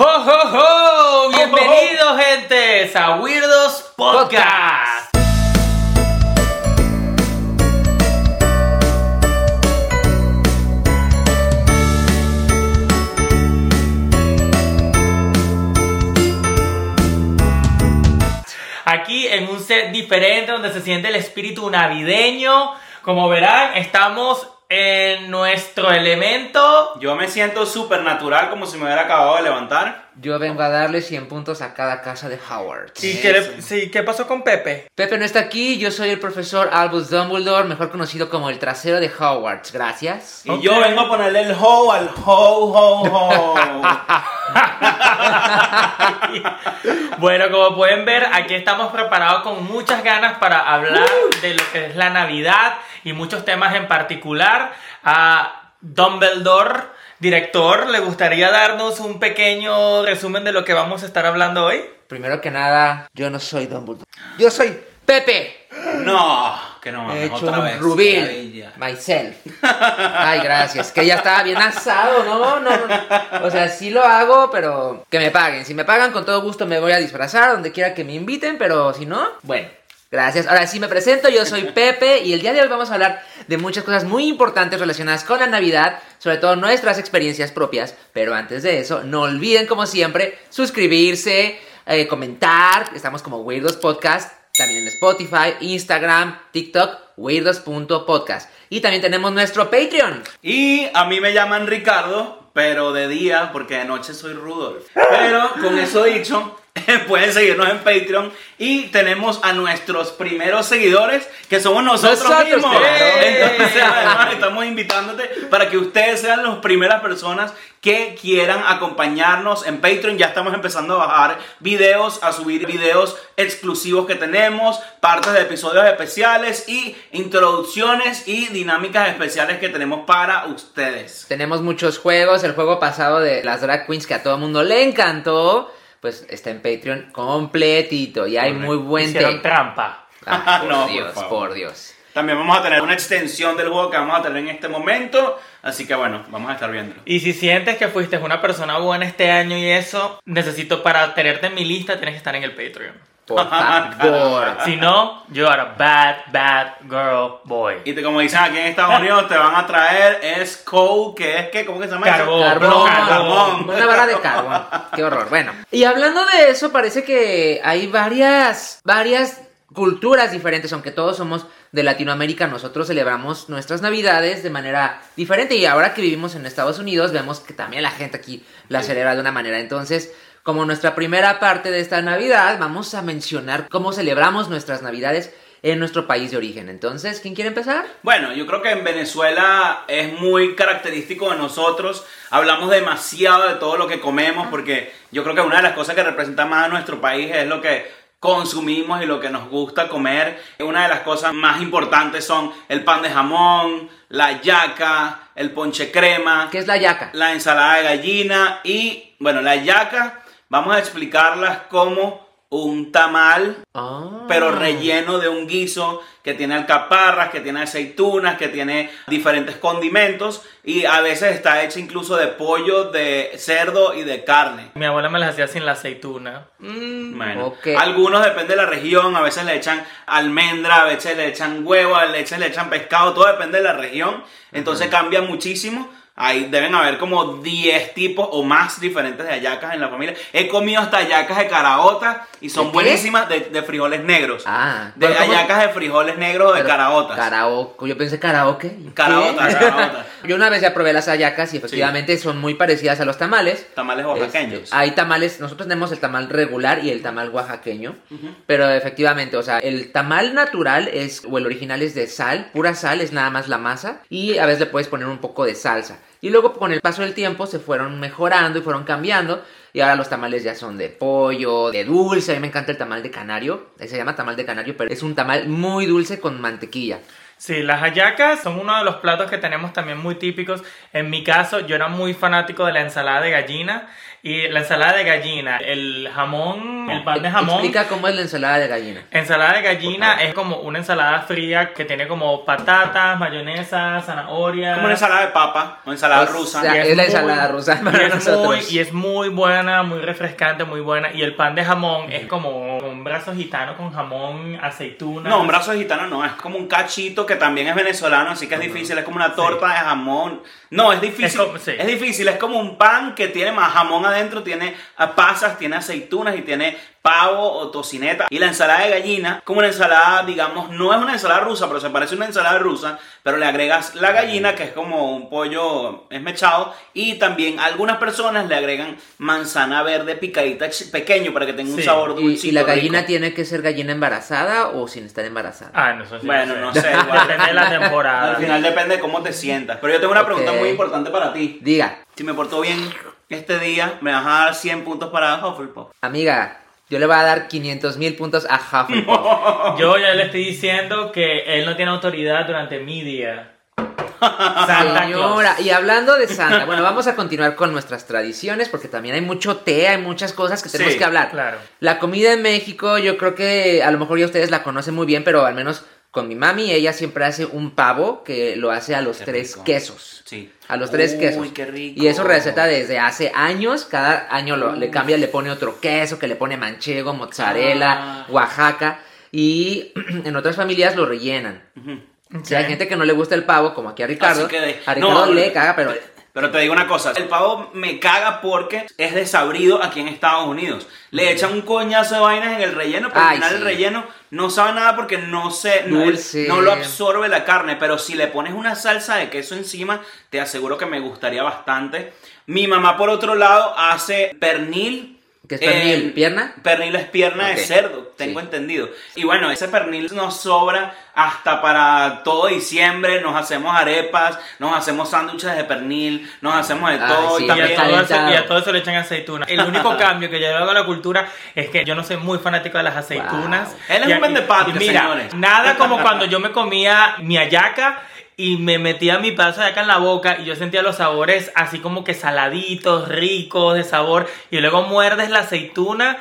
¡Ho, ho, ho! Bienvenidos, gentes, a Weirdos Podcast. Aquí en un set diferente donde se siente el espíritu navideño. Como verán, estamos en nuestro elemento. Yo me siento súper natural, como si me hubiera acabado de levantar. Yo vengo a darle 100 puntos a cada casa de Howard. ¿Y qué, le- sí, qué pasó con Pepe? Pepe no está aquí, yo soy el profesor Albus Dumbledore, mejor conocido como el trasero de Hogwarts. Gracias. Y yo vengo a ponerle el ho al ho, ho, ho. Bueno, como pueden ver, aquí estamos preparados con muchas ganas para hablar de lo que es la Navidad y muchos temas en particular. A Dumbledore, director, ¿le gustaría darnos un pequeño resumen de lo que vamos a estar hablando hoy? Primero que nada, yo no soy Dumbledore. Yo soy Pepe. No, que no He hecho otra un vez. rubil. Maravilla. Myself. Ay, gracias. Que ya estaba bien asado, ¿no? No, no. O sea, sí lo hago, pero que me paguen. Si me pagan, con todo gusto me voy a disfrazar donde quiera que me inviten, pero si no, bueno. Gracias. Ahora sí me presento, yo soy Pepe y el día de hoy vamos a hablar de muchas cosas muy importantes relacionadas con la Navidad, sobre todo nuestras experiencias propias, pero antes de eso, no olviden como siempre suscribirse, eh, comentar, estamos como Weirdos Podcast, también en Spotify, Instagram, TikTok, weirdos.podcast. Y también tenemos nuestro Patreon. Y a mí me llaman Ricardo, pero de día, porque de noche soy Rudolf. Pero con eso dicho, pueden seguirnos en Patreon. Y tenemos a nuestros primeros seguidores, que somos nosotros, mismos. claro. Entonces, además, estamos invitándote para que ustedes sean las primeras personas que quieran acompañarnos en Patreon. Ya estamos empezando a bajar videos, a subir videos exclusivos que tenemos, partes de episodios especiales y introducciones y dinámicas especiales que tenemos para ustedes. Tenemos muchos juegos. El juego pasado de las drag queens que a todo el mundo le encantó, pues está en Patreon completito. Y hay muy buen Hicieron trampa. Ah, por No, por Dios, por Dios. También vamos a tener una extensión del juego que vamos a tener en este momento. Así que bueno, vamos a estar viéndolo. Y si sientes que fuiste una persona buena este año y eso, necesito para tenerte en mi lista, tienes que estar en el Patreon. Por favor. Si no, you are a bad, bad girl boy. Y te- como dicen aquí en Estados Unidos, te van a traer es coal, que es que, ¿cómo que se llama eso? Carbón. Carbón, Carbón. Una vara de carbón. Qué horror. Bueno. Y hablando de eso, parece que hay varias, varias culturas diferentes, aunque todos somos de Latinoamérica, nosotros celebramos nuestras navidades de manera diferente y ahora que vivimos en Estados Unidos vemos que también la gente aquí la celebra de una manera. Entonces, como nuestra primera parte de esta Navidad, vamos a mencionar cómo celebramos nuestras navidades en nuestro país de origen. Entonces, ¿quién quiere empezar? Bueno, yo creo que en Venezuela es muy característico de nosotros. Hablamos demasiado de todo lo que comemos porque yo creo que una de las cosas que representa más a nuestro país es lo que consumimos y lo que nos gusta comer. Una de las cosas más importantes son el pan de jamón, la yaca, el ponche crema, ¿Qué es la yaca? la ensalada de gallina y, bueno, la yaca, vamos a explicarlas como un tamal Ah. pero relleno de un guiso que tiene alcaparras, que tiene aceitunas, que tiene diferentes condimentos y a veces está hecha incluso de pollo, de cerdo y de carne. Mi abuela me las hacía sin la aceituna. Mm. Bueno, Ok. algunos depende de la región, a veces le echan almendra, a veces le echan huevo, a veces le echan pescado, todo depende de la región, entonces cambia muchísimo. Ahí deben haber como 10 tipos o más diferentes de hallacas en la familia. He comido hasta hallacas de caraota y son buenísimas de, de frijoles negros. Ah, de ¿cómo- cómo- hallacas de frijoles negros o de caraotas. Karaoke. Yo pensé karaoke. ¿Qué? Caraotas, caraotas. Yo una vez ya probé las hallacas y efectivamente son muy parecidas a los tamales. Tamales oaxaqueños. Este, hay tamales, nosotros tenemos el tamal regular y el tamal oaxaqueño, pero efectivamente, o sea, el tamal natural es, o el original es de sal, pura sal, es nada más la masa, y a veces le puedes poner un poco de salsa. Y luego con el paso del tiempo se fueron mejorando y fueron cambiando, y ahora los tamales ya son de pollo, de dulce, a mí me encanta el tamal de canario, se llama tamal de canario, pero es un tamal muy dulce con mantequilla. Sí, las hallacas son uno de los platos que tenemos también muy típicos. En mi caso, yo era muy fanático de la ensalada de gallina. Y la ensalada de gallina, el jamón, el pan de jamón. Explica cómo es la ensalada de gallina. Ensalada de gallina es como una ensalada fría que tiene como patatas, mayonesa, zanahoria. Como una ensalada de papa, una ensalada rusa. O sea, Y es, la muy- ensalada rusa y para es, nosotros. muy, y es muy buena, muy refrescante, muy buena. Y el pan de jamón es como un brazo gitano con jamón, aceituna. No, un brazo gitano no, es como un cachito que también es venezolano, así que es difícil, es como una torta de jamón. No, es difícil. Es como- sí. Es difícil, es como un pan que tiene más jamón adentro, tiene ah, pasas, tiene aceitunas y tiene pavo o tocineta. Y la ensalada de gallina, como una ensalada, digamos, no es una ensalada rusa, pero se parece a una ensalada rusa, pero le agregas la gallina, que es como un pollo esmechado, y también algunas personas le agregan manzana verde picadita pequeño para que tenga un Sí. sabor ¿Y, dulcito. y la gallina rico. tiene que ser gallina embarazada o sin estar embarazada? Ah, no sé. si Bueno, no sé, igual. Depende de la temporada. Al final depende de cómo te sientas. Pero yo tengo una pregunta Ok. muy importante para ti. Diga, Si me portó bien este día, me vas a dar 100 puntos para Hufflepuff. amiga, yo le voy a dar 500 mil puntos a Hufflepuff. Yo ya le estoy diciendo que él no tiene autoridad durante mi día. Santa Señora, Claus. y hablando de Santa, bueno, vamos a continuar con nuestras tradiciones porque también hay mucho té, hay muchas cosas que tenemos Sí, que hablar. claro. La comida en México, yo creo que a lo mejor ya ustedes la conocen muy bien, pero al menos con mi mami, ella siempre hace un pavo que lo hace a los Qué tres rico. quesos. Sí. A los tres Uy, quesos. qué rico. Y eso receta desde hace años. Cada año lo- le cambia, le pone otro queso, que le pone manchego, mozzarella, Ah. Oaxaca. Y en otras familias lo rellenan. Ujú. O sea, hay gente que no le gusta el pavo, como aquí a Ricardo. Así que de- A Ricardo no, le caga, pero... Pero te digo una cosa, el pavo me caga porque es desabrido aquí en Estados Unidos. Le echan un coñazo de vainas en el relleno, pero al final sí. el relleno no sabe nada porque no se no, no lo absorbe la carne, pero si le pones una salsa de queso encima, te aseguro que me gustaría bastante. Mi mamá por otro lado hace pernil ¿Qué es pernil? Eh, ¿Pierna? Pernil es pierna de cerdo, tengo Sí. entendido. Y bueno, ese pernil nos sobra hasta para todo diciembre. Nos hacemos arepas, nos hacemos sándwiches de pernil, nos hacemos de Ay, todo. sí, y Y a, también, y a todo eso le echan aceituna. El único cambio que yo hago a la cultura es que yo no soy muy fanático de las aceitunas. Wow. Él es Y- un vendepatria, y Mira, señores. nada como cuando yo me comía mi hallaca y me metía mi pedazo de hallaca en la boca y yo sentía los sabores así como que saladitos, ricos de sabor. Y luego muerdes la aceituna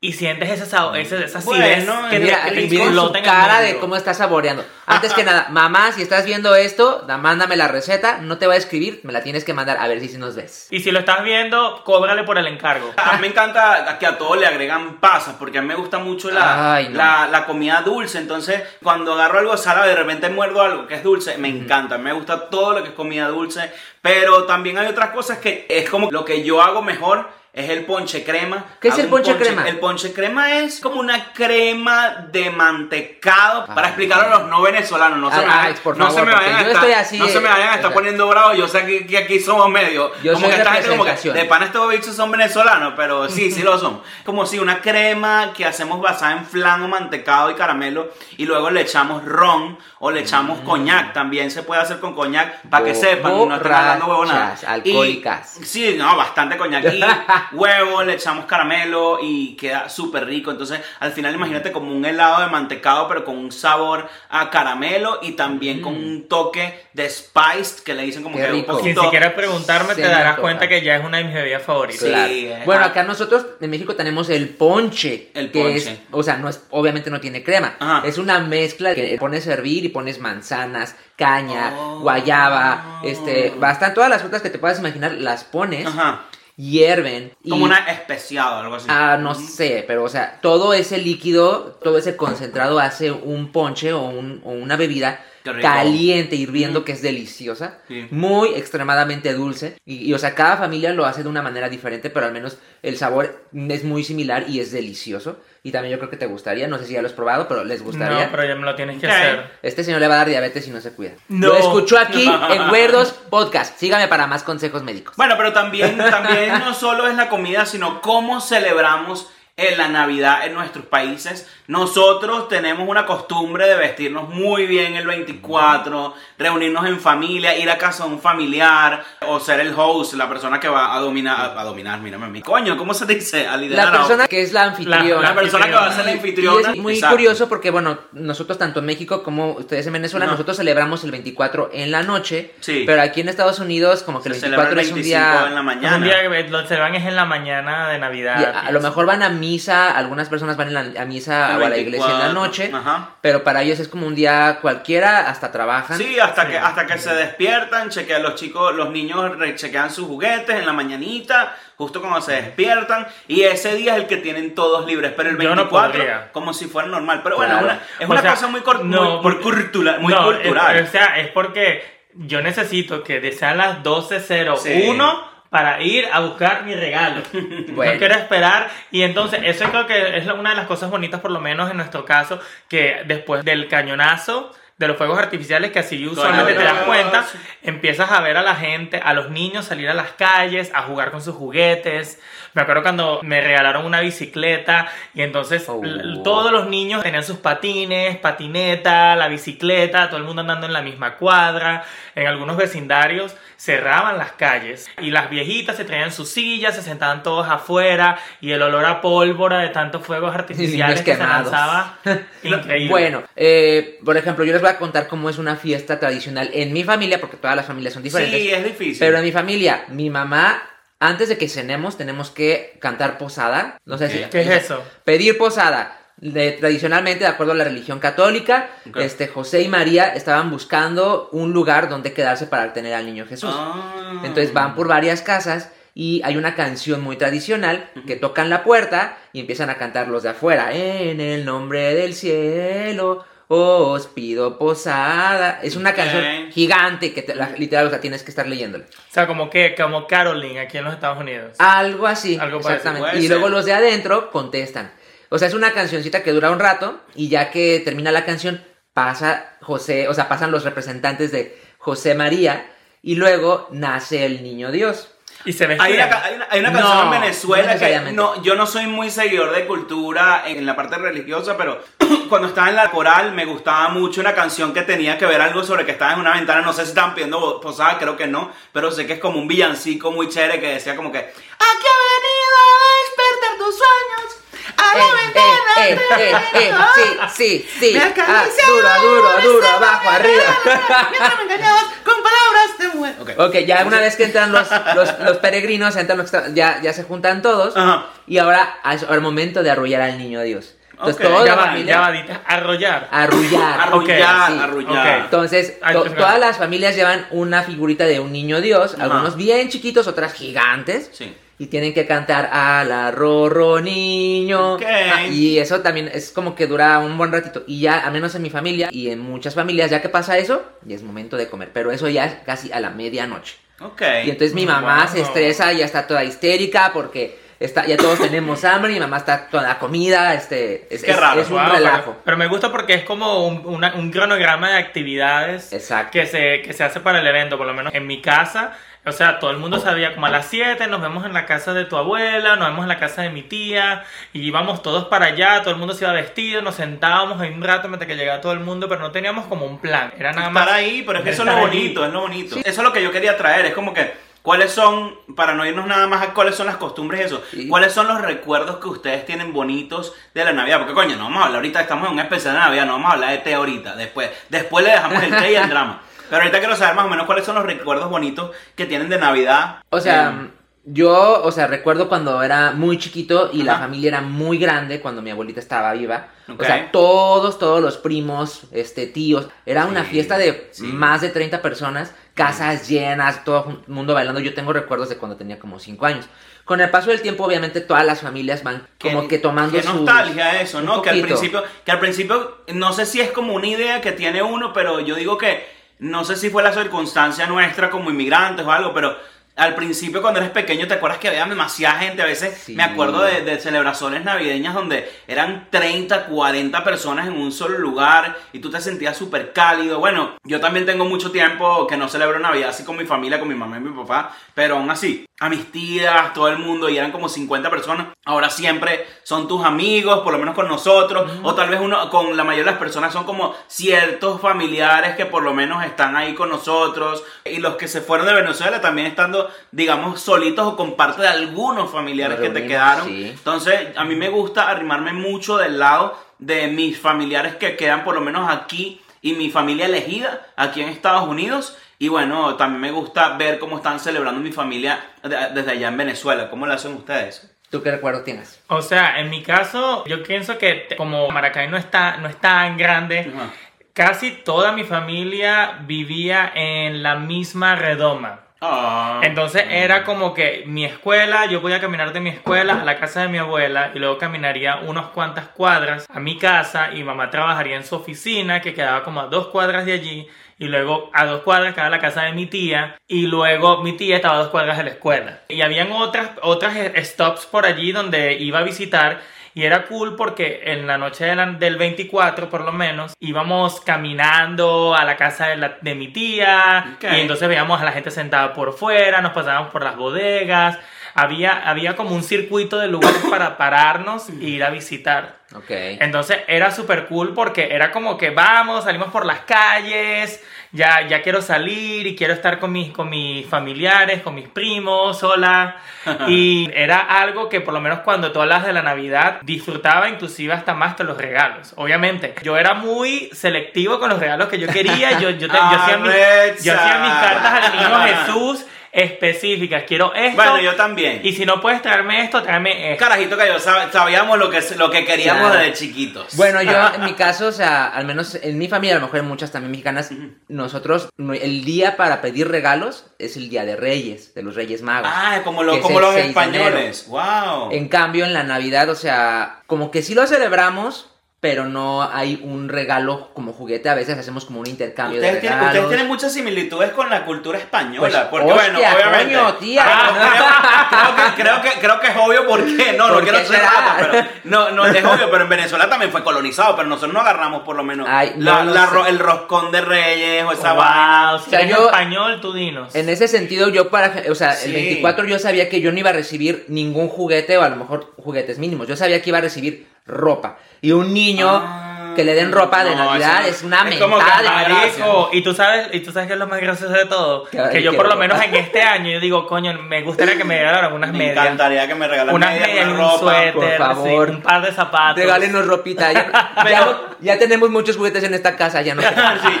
y sientes ese sabor, ese, esa acidez Bueno, que Mira, te, te su cara de cómo está saboreando. Antes que nada, mamá, si estás viendo esto, da- mándame la receta. No te voy a escribir, me la tienes que mandar a ver si, si nos ves. Y si lo estás viendo, cóbrale por el encargo. A mí me encanta que a todos le agregan pasas, porque a mí me gusta mucho la, Ay, no. la, la comida dulce. Entonces, cuando agarro algo salado y de repente muerdo algo que es dulce, me encanta. Me gusta todo lo que es comida dulce. Pero también hay otras cosas que es como lo que yo hago mejor. Es el ponche crema. ¿Qué es Hago el ponche crema? El ponche crema es como una crema de mantecado. Ah. para explicarlo a los no venezolanos. No se Ah, me vayan, Alex, por no favor, se me vayan porque a estar, así, no se me vayan a estar poniendo bravos. Yo sé que, que aquí somos medio. Yo como que esta gente como que de pan estos bichos son venezolanos, pero sí, sí lo son. Como si una crema que hacemos basada en flan o mantecado y caramelo y luego le echamos ron o le echamos coñac. También se puede hacer con coñac para que sepan, no están hablando huevonadas. alcohólicas. Y- sí, no, bastante coñac. Y huevo, le echamos caramelo y queda súper rico. Entonces, al final imagínate como un helado de mantecado, pero con un sabor a caramelo y también con un toque de spiced que le dicen como Mm. Qué que rico. un poquito... siquiera preguntarme, Se te darás cuenta que ya es una de mis bebidas favoritas. Sí. Claro. eh, Bueno, acá nosotros en México tenemos el ponche. El que ponche. es- o sea, no es, obviamente no tiene crema. Ajá. Es una mezcla que pones a hervir y pones manzanas, caña, Oh. guayaba, este, bastan todas las frutas que te puedas imaginar, las pones, Ajá. Hierven. y- Como una especiado, algo así. Ah, no sé, pero o sea, todo ese líquido, todo ese concentrado hace un ponche o, un- o una bebida caliente, hirviendo, Mm. que es deliciosa, Sí. muy extremadamente dulce. Y, y, o sea, cada familia lo hace de una manera diferente, pero al menos el sabor es muy similar y es delicioso. Y también yo creo que te gustaría, no sé si ya lo has probado, pero les gustaría. No, pero ya me lo tienes que hacer. Este señor le va a dar diabetes si no se cuida. No. Lo escuchó aquí en Weirdos Podcast. Sígame para más consejos médicos. Bueno, pero también, también no solo es la comida, sino cómo celebramos en la Navidad en nuestros países. Nosotros tenemos una costumbre de vestirnos muy bien el 24, reunirnos en familia, ir a casa de un familiar o ser el host, la persona que va a dominar, a, dominar, mírame a mí. Coño, ¿cómo se dice? A liderar. La persona que es la anfitriona. La persona que va a ser la Y anfitriona. es muy Exacto. curioso porque, bueno, nosotros tanto en México como ustedes en Venezuela, Ajá. nosotros celebramos el 24 en la noche, Sí. pero aquí en Estados Unidos como que el Se celebra el 24 es un 25 día... en la mañana. un día que lo celebran es en la mañana de Navidad. y a, a lo mejor van a misa, algunas personas van en la- a misa o a la iglesia en la 24, noche, ajá. pero para ellos es como un día cualquiera, hasta trabajan. Sí, hasta Sí. que hasta que se despiertan, chequean los chicos, los niños chequean sus juguetes en la mañanita, justo cuando se despiertan, y ese día es el que tienen todos libres, pero el Yo no 24 podría. como si fuera normal, pero bueno, Claro. es una, es O una sea, cosa muy, cor- no, muy, cultural, muy no, cultural. es- o sea, es porque yo necesito que sean las 12.01 para ir a buscar mi regalo. Bueno. No quiero esperar. Y entonces, eso creo que es una de las cosas bonitas, por lo menos en nuestro caso, que después del cañonazo de los fuegos artificiales, que así usualmente te das cuenta, empiezas a ver a la gente, a los niños salir a las calles, a jugar con sus juguetes. Me acuerdo cuando me regalaron una bicicleta y entonces Oh. todos los niños tenían sus patines, patineta, la bicicleta, todo el mundo andando en la misma cuadra. En algunos vecindarios cerraban las calles y las viejitas se traían sus sillas, se sentaban todos afuera y el olor a pólvora de tantos fuegos artificiales que se lanzaba. Increíble. Bueno, eh, por ejemplo, yo les voy a contar cómo es una fiesta tradicional en mi familia, porque todas las familias son diferentes. sí, es difícil. Pero en mi familia, mi mamá, antes de que cenemos, tenemos que cantar posada. No sé si. ¿Qué es eso? Pedir posada. De- tradicionalmente, de acuerdo a la religión católica, este, José y María estaban buscando un lugar donde quedarse para tener al niño Jesús. Ah. Entonces van por varias casas y hay una canción muy tradicional que tocan la puerta y empiezan a cantar los de afuera. En el nombre del cielo os pido posada. Es una canción gigante que te- la- literal, o sea, tienes que estar leyéndola. O sea, como que como Caroline aquí en los Estados Unidos. Algo así, Algo parecido, exactamente. Y ser. luego los de adentro contestan. O sea, es una cancioncita que dura un rato y ya que termina la canción pasa José, o sea, pasan los representantes de José María y luego nace el niño Dios. Y se Hay una, hay una- hay una No, canción en no Venezuela que necesariamente. no, yo no soy muy seguidor de cultura en la parte religiosa, pero cuando estaba en la coral me gustaba mucho una canción que tenía que ver algo sobre que estaba en una ventana, no sé si estaban pidiendo posada, creo que no, pero sé que es como un villancico muy chévere que decía como que aquí ha venido a despertar tus sueños. A Eh, la ventana eh, eh, eh, sí, sí, sí. Me Ah, duro, duro, duro, abajo, arriba. Mientras me engañabas con palabras de muerte. Ok. Ok, ya una vez que entran los, los, los peregrinos, entran los ya, ya se juntan todos. Ajá. Y ahora es el momento de arrullar al niño Dios. Entonces Ok, toda ya la va, familia ya va, dite, arrollar. arrullar. Arrullar, sí. arrullar. Entonces, to- todas las familias llevan una figurita de un niño Dios, algunos bien chiquitos, otras gigantes. Sí. Y tienen que cantar a la rorro niño. Ok. Ah, y eso también es como que dura un buen ratito. Y ya, a menos en mi familia y en muchas familias, ya que pasa eso, ya es momento de comer. Pero eso ya es casi a la medianoche. Ok. Y entonces mi mamá Wow. se estresa, ya está toda histérica porque está, ya todos tenemos hambre, mi mamá está toda la comida, este, es, Qué es- raro. es un Wow, relajo. Pero, pero me gusta porque es como un, una- un cronograma de actividades Exacto. que se, que se hace para el evento, por lo menos en mi casa. O sea, todo el mundo sabía como a las 7 nos vemos en la casa de tu abuela, nos vemos en la casa de mi tía, y íbamos todos para allá, todo el mundo se iba vestido, nos sentábamos ahí un rato mientras que llegaba todo el mundo, pero no teníamos como un plan, era nada más... Estar ahí, pero es que eso es lo bonito, es lo bonito. Eso es lo que yo quería traer, es como que, ¿cuáles son, para no irnos nada más a cuáles son las costumbres y eso, Sí. cuáles son los recuerdos que ustedes tienen bonitos de la Navidad? Porque coño, no vamos a hablar ahorita, estamos en un especial de Navidad, no vamos a hablar de té ahorita, después, después le dejamos el té y el drama. Pero ahorita quiero saber más o menos cuáles son los recuerdos bonitos que tienen de Navidad. O sea, Eh, yo, o sea, recuerdo cuando era muy chiquito y la Ajá. familia era muy grande cuando mi abuelita estaba viva. Ok. O sea, todos, todos los primos, este, tíos. Era una Sí, fiesta de sí. más de 30 personas, casas llenas, todo el mundo bailando. Yo tengo recuerdos de cuando tenía como 5 años. Con el paso del tiempo, obviamente, todas las familias van como que tomando qué su... nostalgia eso, ¿no? Que al principio, que al principio, no sé si es como una idea que tiene uno, pero yo digo que no sé si fue la circunstancia nuestra como inmigrantes o algo, pero al principio cuando eres pequeño te acuerdas que había demasiada gente, a veces Sí. me acuerdo de, de celebraciones navideñas donde eran 30, 40 personas en un solo lugar y tú te sentías súper cálido. Bueno, yo también tengo mucho tiempo que no celebro Navidad así con mi familia, con mi mamá y mi papá, pero aún así, a mis tías, todo el mundo, y eran como 50 personas. Ahora siempre son tus amigos, por lo menos con nosotros, o tal vez uno con la mayoría de las personas son como ciertos familiares que por lo menos están ahí con nosotros, y los que se fueron de Venezuela también estando, digamos, solitos o con parte de algunos familiares que te quedaron. sí. Entonces, a mí me gusta arrimarme mucho del lado de mis familiares que quedan por lo menos aquí y mi familia elegida aquí en Estados Unidos. Y bueno, también me gusta ver cómo están celebrando mi familia de- desde allá en Venezuela. ¿Cómo lo hacen ustedes? ¿Tú qué recuerdo tienes? O sea, en mi caso, yo pienso que como Maracay no está, no es tan grande, Ajá. casi toda mi familia vivía en la misma redoma. Ah. Entonces era como que mi escuela, yo podía caminar de mi escuela a la casa de mi abuela y luego caminaría unas cuantas cuadras a mi casa y mamá trabajaría en su oficina que quedaba como a dos cuadras de allí y luego a dos cuadras quedaba la casa de mi tía y luego mi tía estaba a dos cuadras de la escuela. Y habían otras, otras stops por allí donde iba a visitar y era cool porque en la noche de la- del 24, por lo menos, íbamos caminando a la casa de, la- de mi tía. Ok. Y entonces veíamos a la gente sentada por fuera, nos pasábamos por las bodegas. Había, había como un circuito de lugares para pararnos e ir a visitar. Ok. Entonces era súper cool porque era como que vamos, salimos por las calles, ya, ya quiero salir y quiero estar con mis, con mis familiares, con mis primos, sola. Y era algo que por lo menos cuando tú hablas de la Navidad disfrutaba inclusive hasta más que los regalos. Obviamente, yo era muy selectivo con los regalos que yo quería. Yo, yo, te- yo hacía, mis, yo hacía mis cartas al niño Jesús específicas. Quiero esto. Bueno, yo también. Y si no puedes traerme esto, tráeme esto. Carajito que yo sab- sabíamos lo que, lo que queríamos Claro. desde chiquitos. Bueno, yo en mi caso, o sea, al menos en mi familia, a lo mejor en muchas también mexicanas, nosotros, no- el día para pedir regalos es el día de Reyes, de los Reyes Magos. Ah, como, lo- es como los 6 de enero. españoles. Wow. En cambio, en la Navidad, o sea, como que sí lo celebramos, pero no hay un regalo como juguete. A veces hacemos como un intercambio Ustedes de tienen, regalos. ustedes tienen muchas similitudes con la cultura española. Pues, porque, hostia, bueno, obviamente. coño, tía. Ah, creo, creo que, creo, que, creo que es obvio por qué. No, no ¿Por quiero qué ser pero. No, no, es obvio, pero en Venezuela también fue colonizado. Pero nosotros no agarramos por lo menos Ay, no la- lo la sé. ro- el roscón de reyes o esa vaina. Wow, si O sea, eres yo- español, tú dinos. En ese sentido, yo para, o sea, Sí. el 24 yo sabía que yo no iba a recibir ningún juguete o a lo mejor juguetes mínimos. Yo sabía que iba a recibir ropa. Y un niño Ah, que le den ropa de no, Navidad es una es como mentada que de marico, gracia. Marico, y tú sabes, y tú sabes que es lo más gracioso de todo, Que yo por lo ropa. menos en este año yo digo, coño, me gustaría que me regalaran unas Me medias, encantaría que me regalaran unas medias, medias una un ropa. suéter, por sí, favor. un par de zapatos. Regálenos ropita. Ya, Pero- ya no- ya tenemos muchos juguetes en esta casa, ya no. sí,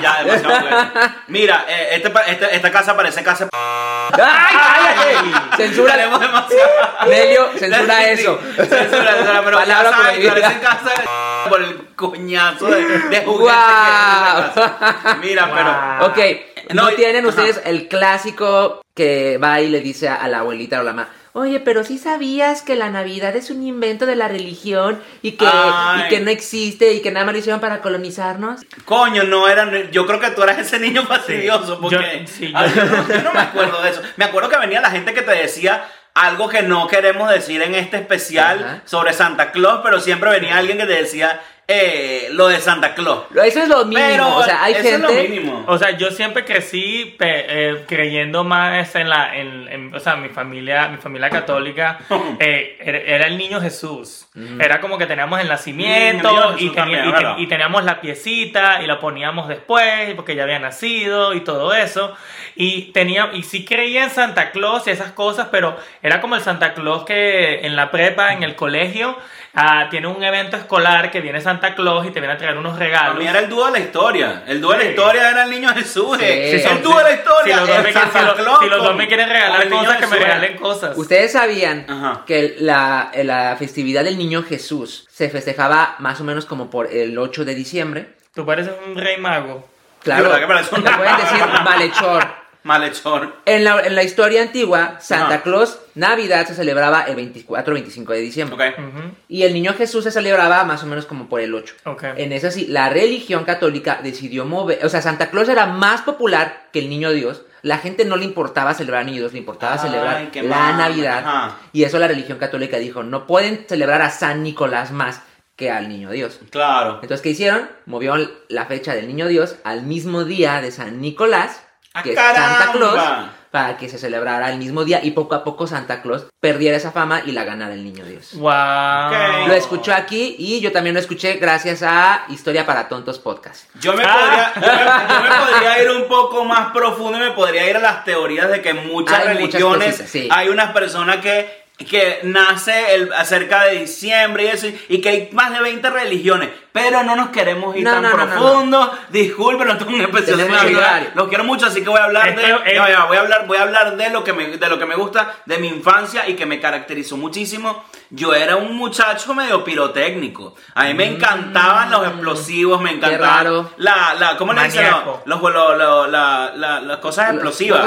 ya, demasiado bueno. Mira, eh, este, este- esta casa parece casa. ¡Ay, cállate! Censura. Tenemos demasiado. Nelio, censura eso. Censura, censura, pero Palabra ya sabes, prohibida. parece casa de por el coñazo de, de juguetes Guau. que. Mira, Guau. Ok, No, ¿no y- tienen ajá. ustedes el clásico que va y le dice a, a la abuelita o la mamá? Oye, pero sí sabías que la Navidad es un invento de la religión y que, y que no existe y que nada más lo hicieron para colonizarnos. pero coño, no eran. Yo creo que tú eras ese niño fastidioso porque. Yo- sí, yo- yo, no, yo no me acuerdo de eso. Me acuerdo que venía la gente que te decía. Algo que no queremos decir en este especial Ajá. sobre Santa Claus, pero siempre venía alguien que te decía eh, lo de Santa Claus. Eso es lo mínimo. Pero o sea, hay eso es lo gente. mínimo. O sea, yo siempre crecí pe- eh, creyendo más en la, en, en- o sea, mi familia, mi familia católica eh, era, era el niño Jesús. Era como que teníamos el el nacimiento y, y teníamos la piecita y la poníamos después porque ya había nacido y todo eso. Y tenía y sí creía en Santa Claus y esas cosas, pero era como el Santa Claus que en la prepa, en el colegio, ah, tiene un evento escolar que viene Santa Claus y te viene a traer unos Para regalos. mí era el dúo de la historia. El dúo de la historia era el niño Jesús. Sí. eh. Sí, el dúo de la historia. Si los dos me, si si los dos me quieren regalar cosas, que me regalen cosas. Ustedes sabían Ajá. que la, la festividad del niño Jesús se festejaba más o menos como por el 8 de diciembre. Tú pareces un rey mago. Claro, le pueden decir malhechor. Malhechor. En la, en la historia antigua, Santa Ajá. Claus, Navidad se celebraba el 24 o 25 de diciembre. Ok. Ujú. Y el niño Jesús se celebraba más o menos como por el 8. Ok. En esa sí, la religión católica decidió mover, o sea, Santa Claus era más popular que el niño Dios. La gente no le importaba celebrar al niño Dios, le importaba Ay, celebrar la mal, Navidad. ajá. Y eso la religión católica dijo, no pueden celebrar a San Nicolás más que al niño Dios. Claro. Entonces, ¿qué hicieron? Movieron la fecha del niño Dios al mismo día de San Nicolás, ¡Ah, que es! Santa Claus, para que se celebrara el mismo día y poco a poco Santa Claus perdiera esa fama y la ganara el niño Dios. Wow. Lo escuchó aquí y yo también lo escuché gracias a Historia para Tontos Podcast. Yo me, Ah. podría, yo, me, yo me podría ir un poco más profundo y me podría ir a las teorías de que en muchas Hay muchas religiones cositas, sí. hay unas personas que, que nace el, acerca de diciembre y eso, y que hay más de 20 religiones, pero no nos queremos ir No, tan no, no, no, profundo. Disculpen, no tengo un especial de Navidad. Los quiero mucho, así que voy a hablar de, Este es- voy a hablar, voy a hablar de lo que me, de lo que me gusta de mi infancia y que me caracterizó muchísimo. Yo era un muchacho medio pirotécnico. A mí me encantaban los explosivos, me encantaban la, la, ¿cómo le dicen? Los, lo- lo- la- la- las cosas explosivas. Los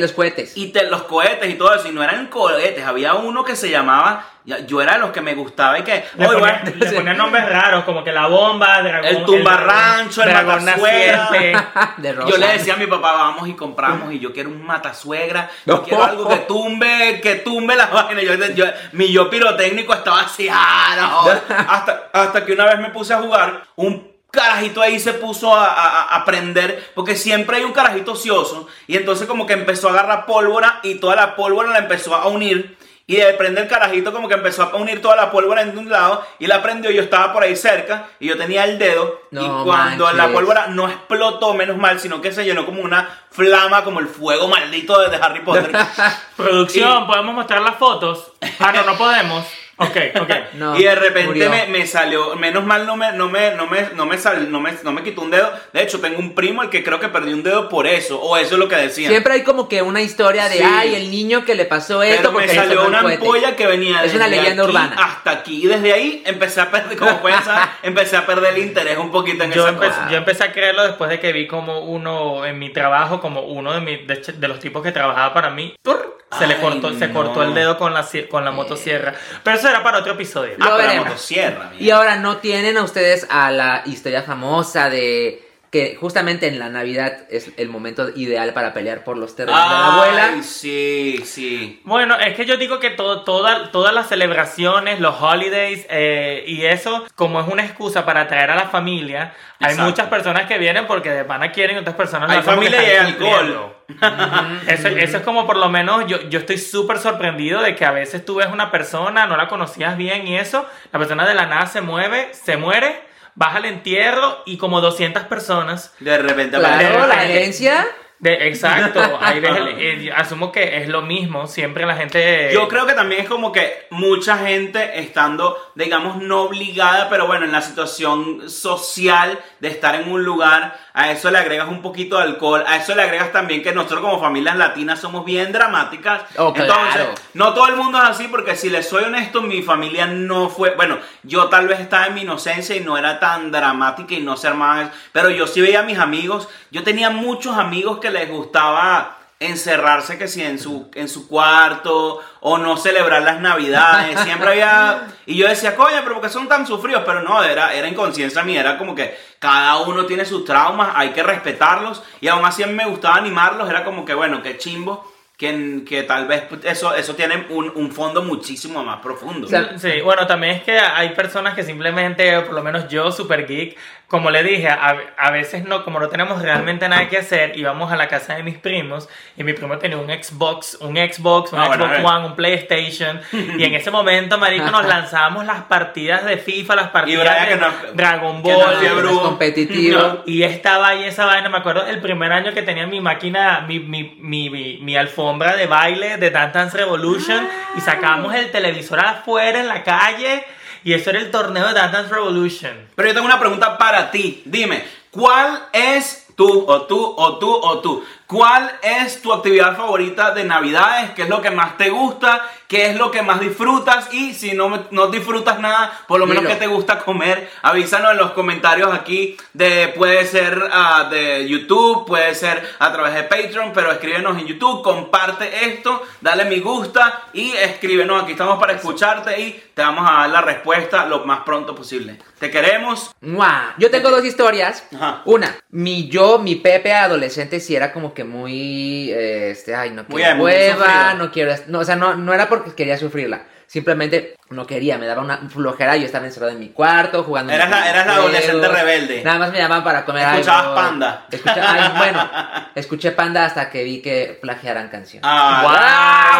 los cohetes. Y te- los cohetes y todo eso, y no eran cohetes, había uno que se llamaba, yo era de los que me gustaba y que, Le "Oye, voy a- ponían, le ponían nombres raros, como que la bomba, dragón, El tumbarrancho, el dragón matasuegra. de. Yo le decía a mi papá, vamos y compramos, y yo quiero un matasuegra, yo quiero algo que tumbe, que tumbe las vainas. Yo, yo- mi yo pirotécnico estaba así, ah, no. hasta, hasta que una vez me puse a jugar, un carajito ahí se puso a, a, a prender, porque siempre hay un carajito ocioso, y entonces como que empezó a agarrar pólvora, y toda la pólvora la empezó a unir, y de prender el carajito como que empezó a unir toda la pólvora en un lado, y la prendió, yo estaba por ahí cerca, y yo tenía el dedo, y cuando la pólvora no explotó, menos mal, sino que se llenó como una flama, como el fuego maldito de, de Harry Potter. Producción, Y- ¿podemos mostrar las fotos? Ah, no, no podemos. Ok, ok. No, y de repente me, me salió, menos mal no me, no me, no me, no me, sal- no me, no me quitó un dedo. De hecho, tengo un primo al que creo que perdió un dedo por eso, o eso es lo que decían. Siempre hay como que una historia de, Sí. ay, el niño que le pasó esto Pero me porque le salió el una cohete. ampolla que venía Es una leyenda aquí urbana. hasta aquí. Y desde ahí empecé a perder, como pueden saber, empecé a perder el interés un poquito en Yo, esa empe- cosa. yo empecé a creerlo después de que vi como uno en mi trabajo, como uno de, mi- de, ch- de los tipos que trabajaba para mí, ¡tur! se le cortó, se cortó el dedo con la, con la motosierra. Pero eso para otro episodio. Ah, Lo pero la veremos. motosierra. Y ahora no tienen a ustedes a la historia famosa de que justamente en la Navidad es el momento ideal para pelear por los terrenos de la abuela. Ay, sí, sí. Bueno, es que yo digo que todo, toda- todas las celebraciones, los holidays eh, y eso, como es una excusa para atraer a la familia, hay Exacto. muchas personas que vienen porque de pana quieren y otras personas lo Hay familia y hay alcohol. Eso, eso es como por lo menos yo, yo estoy súper sorprendido de que a veces tú ves una persona, no la conocías bien y eso, la persona de la nada se mueve, se muere, baja al entierro y como 200 personas De repente Claro, la herencia. De, exacto, ahí ves el- el- asumo que es lo mismo, siempre la gente... Yo creo que también es como que mucha gente estando, digamos, no obligada, pero bueno, en la situación social de estar en un lugar, a eso le agregas un poquito de alcohol, a eso le agregas también que nosotros como familias latinas somos bien dramáticas. Oh, Entonces, claro. no todo el mundo es así, porque si les soy honesto, mi familia no fue, bueno, yo tal vez estaba en mi inocencia y no era tan dramática y no ser más, pero yo sí veía a mis amigos, yo tenía muchos amigos que les gustaba encerrarse que si en su, en su cuarto o no celebrar las navidades, siempre había... Y yo decía, coño, pero ¿por qué son tan sufridos? Pero no, era, era inconsciencia mía, era como que cada uno tiene sus traumas, hay que respetarlos y aún así a mí me gustaba animarlos, era como que, bueno, qué chimbo. Que, que tal vez eso, eso tiene un, un fondo muchísimo más profundo. O sea, Sí, bueno, también es que hay personas que simplemente, por lo menos yo, super geek, como le dije, a, a veces no, como no tenemos realmente nada que hacer, íbamos a la casa de mis primos y mi primo tenía un Xbox, un Xbox, un Ah, Xbox ver. One, un PlayStation y en ese momento, marico, nos lanzábamos las partidas de FIFA, las partidas de que no- Dragon que no Ball. es brujo. competitivo. No. Y estaba ahí esa vaina, me acuerdo el primer año que tenía mi máquina, mi, mi, mi, mi, mi alfombra de baile de Dance Dance Revolution y sacábamos el televisor afuera en la calle y eso era el torneo de Dance Revolution. Pero yo tengo una pregunta para ti. Dime, ¿cuál es tú o tú o tú o tú? ¿Cuál es tu actividad favorita de Navidades? ¿Qué es lo que más te gusta? ¿Qué es lo que más disfrutas? Y si no, no disfrutas nada, por lo menos Dilo. que te gusta comer, avísanos en los comentarios aquí. De, puede ser ah, de YouTube, puede ser a través de Patreon, pero escríbenos en YouTube, comparte esto, dale me gusta y escríbenos. Aquí estamos para escucharte y te vamos a dar la respuesta lo más pronto posible. Te queremos. ¡Mua! Yo tengo dos historias. Ajá. Una, mi yo, mi Pepe adolescente, sí era como que muy, eh, este, ay, no quiero muy hueva, no quiero, no, o sea, no, no era porque quería sufrirla, simplemente no quería, me daba una flojera, yo estaba encerrado en mi cuarto jugando. Eras la- eras la adolescente rebelde. Nada más me llamaban para comer Escuchabas algo. Panda. Escucha- ay, bueno, escuché Panda hasta que vi que plagiaran canciones. Ah, Wow.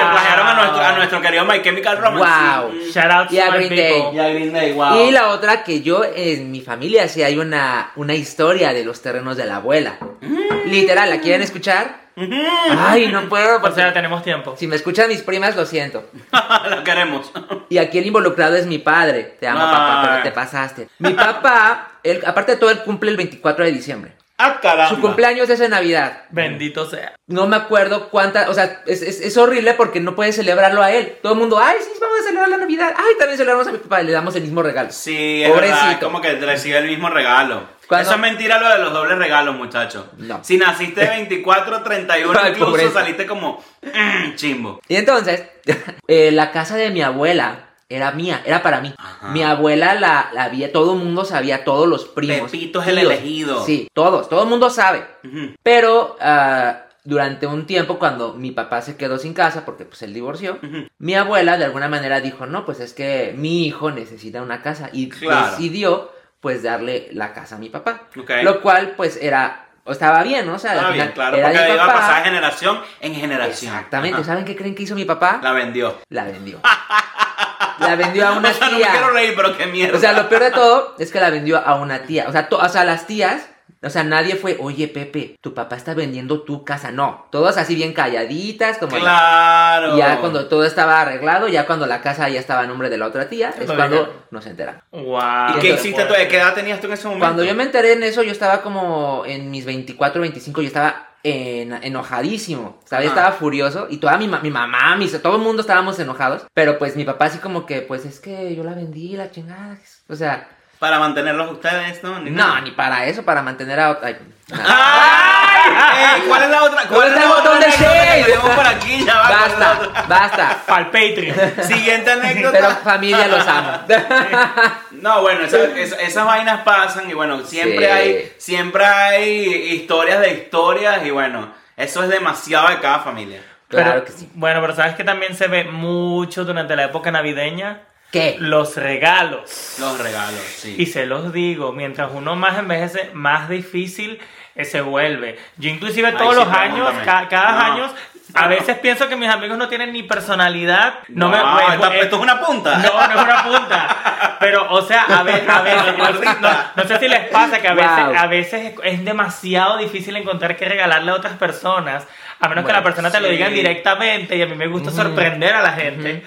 Se plagiaron a nuestro, a nuestro querido My Chemical Romance. Wow. Shout out to Y a Green. Y a Green Day, wow. Y la otra que yo en mi familia sí hay una, una historia de los terrenos de la abuela. Mm. Literal, ¿la quieren escuchar? Ay, no puedo. O porque- sea, tenemos tiempo. si me escuchan mis primas, lo siento. Lo queremos. Y aquí el involucrado es mi padre. Te amo, Ah. papá, pero te pasaste. Mi papá, él, aparte de todo, él cumple el 24 de diciembre. Ah, caramba. Su cumpleaños es en Navidad. Bendito sea. No me acuerdo cuánta, o sea, es, es- es horrible porque no puedes celebrarlo a él. Todo el mundo, ay, sí, vamos a celebrar la Navidad. Ay, también celebramos a mi papá y le damos el mismo regalo. Sí, es verdad, Pobrecito. como que recibe el mismo regalo. Eso es mentira lo de los dobles regalos, muchachos. No. Si naciste 24, 31, Ay, incluso pobreza. saliste como mm, chimbo. Y entonces, eh, la casa de mi abuela era mía, era para mí. Ajá. Mi abuela la, la había, todo el mundo sabía, todos los primos. Pepito es el tíos. elegido. Sí, todos, todo el mundo sabe. Pero ah, durante un tiempo, cuando mi papá se quedó sin casa, porque pues él divorció, mi abuela de alguna manera dijo, no, pues es que mi hijo necesita una casa. Y Claro. decidió, pues, darle la casa a mi papá. Lo cual, pues, era, o estaba bien, ¿no? O sea, Está bien, claro, era porque iba a pasar de generación en generación. Exactamente. Ajá. ¿Saben qué creen que hizo mi papá? La vendió. La vendió. La vendió a una o sea, no me quiero tía. reír, pero qué mierda. O sea, lo peor de todo es que la vendió a una tía. O sea, o sea, las tías, o sea, nadie fue, oye, Pepe, tu papá está vendiendo tu casa. No, todos así bien calladitas, como... la- Claro. Ya cuando todo estaba arreglado, ya cuando la casa ya estaba a nombre de la otra tía, es Todavía. cuando nos enteran. Wow. ¿Y qué hiciste tú? ¿De qué edad tenías tú en ese momento? Cuando yo me enteré en eso, yo estaba como en mis 24, 25, yo estaba en- enojadísimo, ¿sabes? Ajá. Estaba furioso y toda mi, mi mamá, mis, todo el mundo estábamos enojados, pero pues mi papá así como que, pues es que yo la vendí, la chingada, o sea, Para mantenerlos ustedes, ¿no? Ni no, nada. ni para eso, para mantener a otra... ay, ¿Cuál es la otra? ¿Cuál es ¿Dónde la está el botón de tenemos por aquí? Ya va, ¿cuál es la Basta, basta, Para el Patreon. Siguiente anécdota. pero familia los amo. No, bueno, esas, vainas pasan y bueno, siempre Sí. hay siempre hay historias de historias y bueno, eso es demasiado de cada familia. claro Pero- que sí. Bueno, pero sabes que también se ve mucho durante la época navideña ¿Qué? los regalos. Los regalos, sí. Y se los digo, mientras uno más envejece, más difícil eh, se vuelve. Yo inclusive Ay, todos sí, los años, ca- cada No. año, a veces pienso que mis amigos no tienen ni personalidad. No, me pues, esta- eh, esto es una punta. No, no es una punta. Pero, o sea, a ver, a ver, yo- no, no sé si les pasa que a veces, Wow. a veces es- demasiado difícil encontrar qué regalarle a otras personas, a menos que la persona te lo diga directamente y a mí me gusta sorprender a la gente.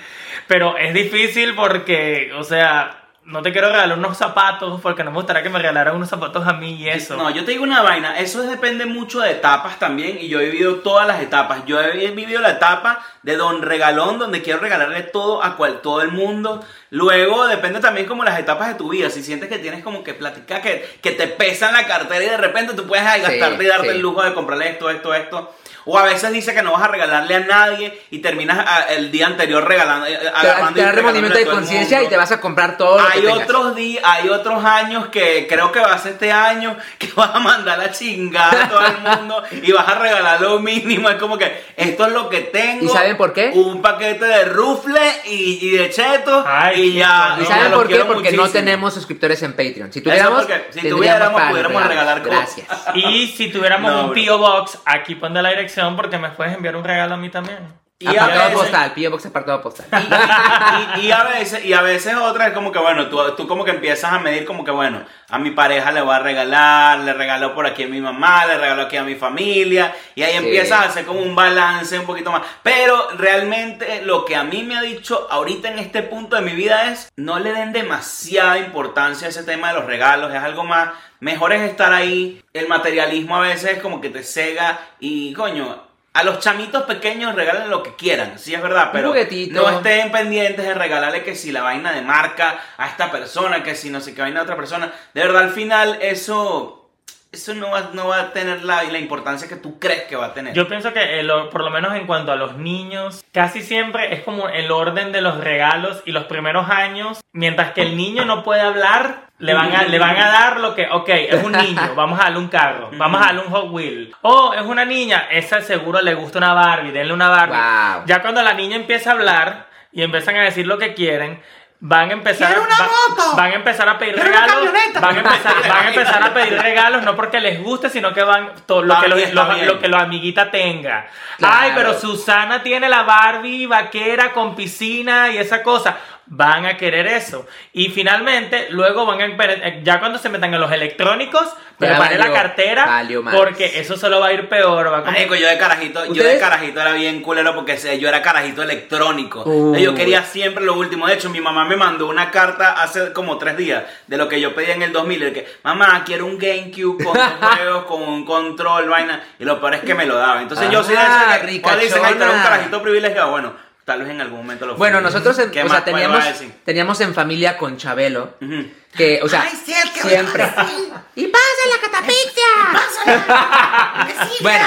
Pero es difícil porque, o sea, no te quiero regalar unos zapatos porque no me gustaría que me regalaran unos zapatos a mí y eso. No, yo te digo una vaina, eso depende mucho de etapas también y yo he vivido todas las etapas. Yo he vivido la etapa de don regalón donde quiero regalarle todo a cual todo el mundo. Luego depende también como las etapas de tu vida. Si sientes que tienes como que platicar, que, que te pesan la cartera y de repente tú puedes Sí, gastarte y darte sí. el lujo de comprarle esto, esto, esto. O a veces dice que no vas a regalarle a nadie y terminas ah, el día anterior regalando, eh, Te, agarrando te da remordimiento de conciencia y te vas a comprar todo lo que Hay tengas. otros días, hay otros años que creo que va a ser este año que vas a mandar la chingada a todo el mundo y vas a regalar lo mínimo. Es como que esto es lo que tengo. ¿Y saben por qué? Un paquete de rufle y, y de chetos Ay, y ya. ¿Y ¿Y no, saben por qué? Porque no tenemos suscriptores en Patreon. Si tuviéramos, si tuviéramos, pudiéramos regalar cosas. Gracias. Y si tuviéramos No, un bro. P.O. Box, aquí ponte la dirección porque me puedes enviar un regalo a mí también. Y a veces- postal, P.O. Box apartado postal. y, y a veces y a veces otra es como que bueno tú, tú como que empiezas a medir como que bueno a mi pareja le voy a regalar le regalo por aquí a mi mamá le regalo aquí a mi familia y ahí Sí. empiezas a hacer como un balance un poquito más pero realmente lo que a mí me ha dicho ahorita en este punto de mi vida es no le den demasiada importancia a ese tema de los regalos es algo más mejor es estar ahí el materialismo a veces como que te cega y coño a los chamitos pequeños regalen lo que quieran, sí es verdad, pero no estén pendientes de regalarle que si la vaina de marca a esta persona, que si no sé qué vaina a otra persona. De verdad, al final eso, eso no, va, no va a tener la, la importancia que tú crees que va a tener. Yo pienso que el or- por lo menos en cuanto a los niños, casi siempre es como el orden de los regalos y los primeros años, mientras que el niño no puede hablar, le van a, le van a dar lo que, ok, es un niño, vamos a darle un carro, vamos a darle un Hot Wheel. O es una niña, esa seguro le gusta una Barbie, denle una Barbie. Wow. Ya cuando la niña empieza a hablar y empiezan a decir lo que quieren, van a empezar ¡Quiero una va- moto! van a empezar a pedir ¡Quiero una regalos, van a empezar, van a empezar a pedir regalos no porque les guste, sino que van todo lo que los, los- lo que la amiguita tenga. Claro. Ay, pero Susana tiene la Barbie vaquera con piscina y esa cosa. Van a querer eso. Y finalmente, luego van a. empe- Ya cuando se metan en los electrónicos, Ya preparen la cartera. valió porque eso solo va a ir peor. Va a Marico, yo de carajito, yo de carajito era bien culero porque sé, yo era carajito electrónico. Uy. Yo quería siempre lo último. De hecho, mi mamá me mandó una carta hace como tres días de lo que yo pedía en el 2000. De que, mamá, quiero un GameCube con dos juegos, con un control, vaina. Y lo peor es que me lo daba. Entonces yo soy de Ah, ese que cuando dicen, eres un carajito privilegiado. Bueno, tal vez en algún momento lo fui. Bueno, nosotros en- ¿Qué o sea, teníamos, teníamos en familia con Chabelo. Ujú. Que, o sea, Ay, sí, el que siempre. ¡Y pasa la catapixia! Bueno,